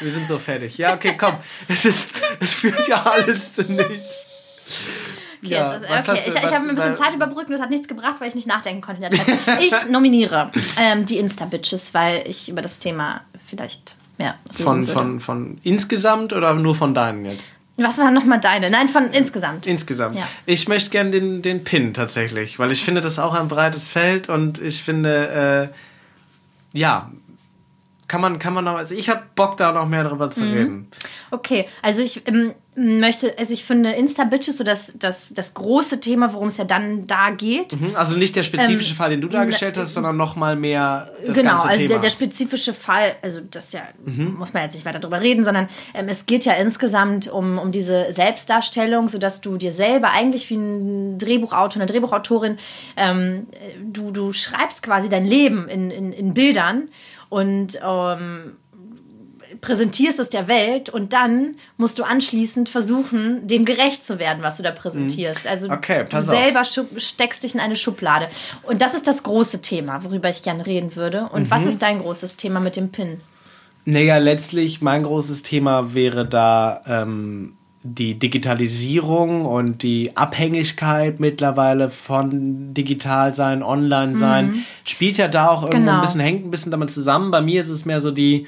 Wir sind so fertig. Ja, okay, komm. <laughs> Es, ist, es führt ja alles zu nichts. Okay, ja, ist, okay. ich, ich habe mir ein bisschen Zeit überbrückt und das hat nichts gebracht, weil ich nicht nachdenken konnte in der Zeit. Ich <laughs> nominiere ähm, die Insta-Bitches, weil ich über das Thema vielleicht mehr von, von, von insgesamt oder nur von deinen jetzt? Was waren nochmal deine? Nein, von insgesamt. Insgesamt. Ja. Ich möchte gerne den, den Pin tatsächlich, weil ich finde, das ist auch ein breites Feld und ich finde, äh, ja, kann man, kann man noch, also ich habe Bock da noch mehr darüber zu mhm. reden. Okay, also ich ähm, möchte, also ich finde Insta-Bitches so das, das, das große Thema, worum es ja dann da geht. Mhm, also nicht der spezifische ähm, Fall, den du dargestellt hast, sondern noch mal mehr das Genau, ganze also Thema. Der, der spezifische Fall, also das ja, mhm. muss man jetzt nicht weiter drüber reden, sondern ähm, es geht ja insgesamt um, um diese Selbstdarstellung, sodass du dir selber eigentlich wie ein Drehbuchautor, eine Drehbuchautorin, ähm, du, du schreibst quasi dein Leben in, in, in Bildern und ähm, präsentierst es der Welt und dann musst du anschließend versuchen, dem gerecht zu werden, was du da präsentierst. Mhm. Also okay, du selber steckst dich in eine Schublade. Und das ist das große Thema, worüber ich gerne reden würde. Und mhm. was ist dein großes Thema mit dem Pin? Naja, letztlich mein großes Thema wäre da ähm, die Digitalisierung und die Abhängigkeit mittlerweile von digital sein, online sein, mhm. spielt ja da auch irgendwo genau. ein bisschen, hängt ein bisschen damit zusammen. Bei mir ist es mehr so die,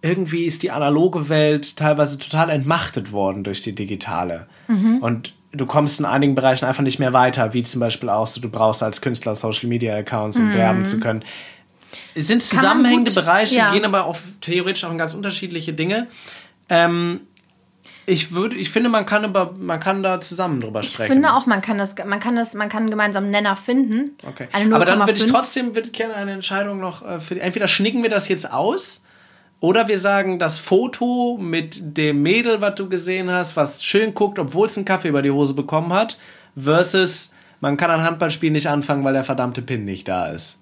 irgendwie ist die analoge Welt teilweise total entmachtet worden durch die digitale. Mhm. Und du kommst in einigen Bereichen einfach nicht mehr weiter, wie zum Beispiel auch so, du brauchst als Künstler Social Media Accounts, um mhm. werben zu können. Es sind zusammenhängende Bereiche, ja. gehen aber auf theoretisch auch in ganz unterschiedliche Dinge. Ähm, ich würde, ich finde, man kann über, man kann da zusammen drüber sprechen. Ich finde auch, man kann das, man kann das, man kann einen gemeinsamen Nenner finden. Okay. Aber dann würde ich trotzdem, würde ich gerne eine Entscheidung noch äh, für, entweder schnicken wir das jetzt aus, oder wir sagen, das Foto mit dem Mädel, was du gesehen hast, was schön guckt, obwohl es einen Kaffee über die Hose bekommen hat, versus man kann ein Handballspiel nicht anfangen, weil der verdammte Pin nicht da ist.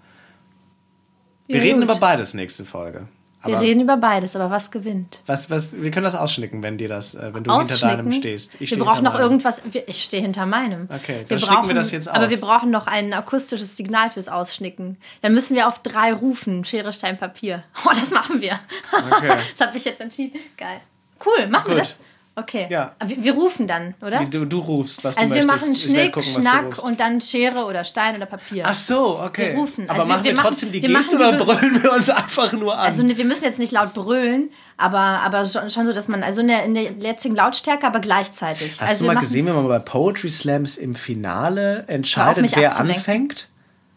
Wir ja, reden über beides nächste Folge. Wir reden über beides, aber was gewinnt? Was, was, wir können das ausschnicken, wenn dir das, äh, wenn du hinter deinem stehst. Ich wir brauchen noch meinem. irgendwas. Ich stehe hinter meinem. Okay, dann wir brauchen, wir das jetzt aus. Aber wir brauchen noch ein akustisches Signal fürs Ausschnicken. Dann müssen wir auf drei rufen. Schere, Stein, Papier. Oh, das machen wir. Okay. <laughs> das habe ich jetzt entschieden. Geil. Cool, machen Gut. wir das. Okay. Ja. Wir, wir, rufen dann, oder? Du, du rufst, was also du möchtest. Also wir machen Schnick, gucken, Schnack und dann Schere oder Stein oder Papier. Ach so, okay. Wir rufen. Aber also machen wir, wir trotzdem die Geste oder brüllen wir uns einfach nur an? Also ne, wir müssen jetzt nicht laut brüllen, aber, aber schon, schon so, dass man, also in der, in der jetzigen Lautstärke, aber gleichzeitig. Hast also du mal gesehen, wenn man bei Poetry Slams im Finale entscheidet, wer anfängt?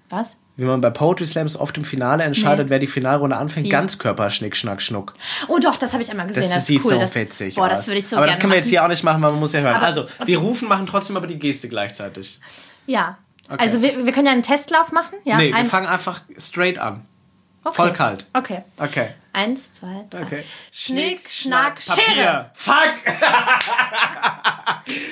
Was? Wie man bei Poetry Slams oft im Finale entscheidet, nee. wer die Finalrunde anfängt, wie? Ganzkörper Schnick, Schnack, Schnuck. Oh doch, das habe ich einmal gesehen. Das, das sieht cool. so das, witzig boah, aus. das würde ich so Aber das können wir machen. jetzt hier auch nicht machen, weil man muss ja hören. Aber, also, wir rufen, machen trotzdem aber die Geste gleichzeitig. Ja. Okay. Also wir, wir können ja einen Testlauf machen. Ja, nee, wir fangen einfach straight an. Okay. Voll kalt. Okay. Okay. Eins, zwei, drei. Okay. Schnick, Schnack, Papier. Schere. Fuck! <laughs>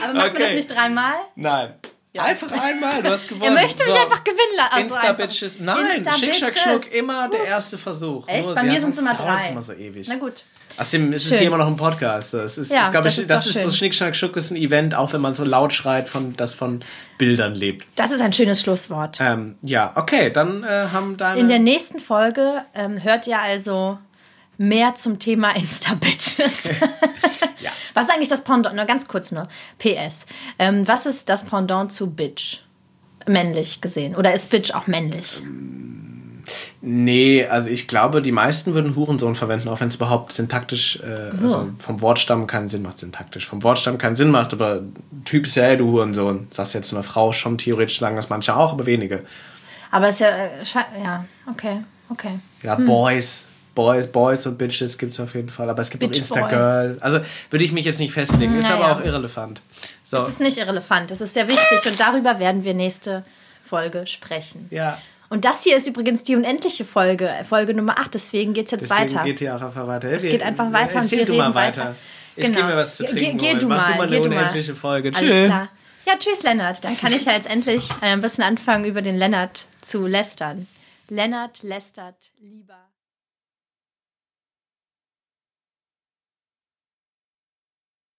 aber machen okay. wir das nicht dreimal? Nein. Ja. Einfach einmal, du hast <laughs> gewonnen. Er möchte mich so. einfach gewinnen lassen. Also Insta-Bitches. Nein, Insta Schick, Schack, Schnuck, immer der erste Versuch. Echt? Nur, Bei mir sind es immer drei. immer so ewig. Na gut. Außerdem ist es hier immer noch ein Podcast. Das ist, ja, ich glaube, das ist, das ist so Schnick, Schnack, Schuck ist ein Event, auch wenn man so laut schreit, von, das von Bildern lebt. Das ist ein schönes Schlusswort. Ähm, ja, okay, dann äh, haben deine... In der nächsten Folge ähm, hört ihr also mehr zum Thema Insta-Bitches. <laughs> ja. Was ist eigentlich das Pendant? Nur ganz kurz nur. PS. Ähm, was ist das Pendant zu Bitch? Männlich gesehen. Oder ist Bitch auch männlich? Ähm, nee, also ich glaube, die meisten würden Hurensohn verwenden, auch wenn es überhaupt syntaktisch, äh, oh. also vom Wortstamm keinen Sinn macht, syntaktisch. Vom Wortstamm keinen Sinn macht, aber Typ ist ja, hey, du Hurensohn. Sagst jetzt einer Frau schon theoretisch sagen das manche auch, aber wenige. Aber es ist ja, äh, ja, okay, okay. Ja, hm. Boys, Boys, Boys und Bitches gibt es auf jeden Fall. Aber es gibt Bitch auch Instagirl. Also würde ich mich jetzt nicht festlegen. Ist naja. aber auch irrelevant. So. Es ist nicht irrelevant. Das ist sehr wichtig. Und darüber werden wir nächste Folge sprechen. Ja. Und das hier ist übrigens die unendliche Folge, Folge Nummer 8. Deswegen geht es jetzt deswegen weiter. geht hier auch einfach weiter. Es geht einfach weiter und wir reden mal weiter. weiter. Ich genau. gebe mir was zu trinken. Geh, geh du mal. Mach du mal eine unendliche Folge. Alles tschüss. klar. Ja, tschüss, Lennart. Dann kann ich ja jetzt endlich ein bisschen anfangen, über den Lennart zu lästern. Lennart lästert lieber.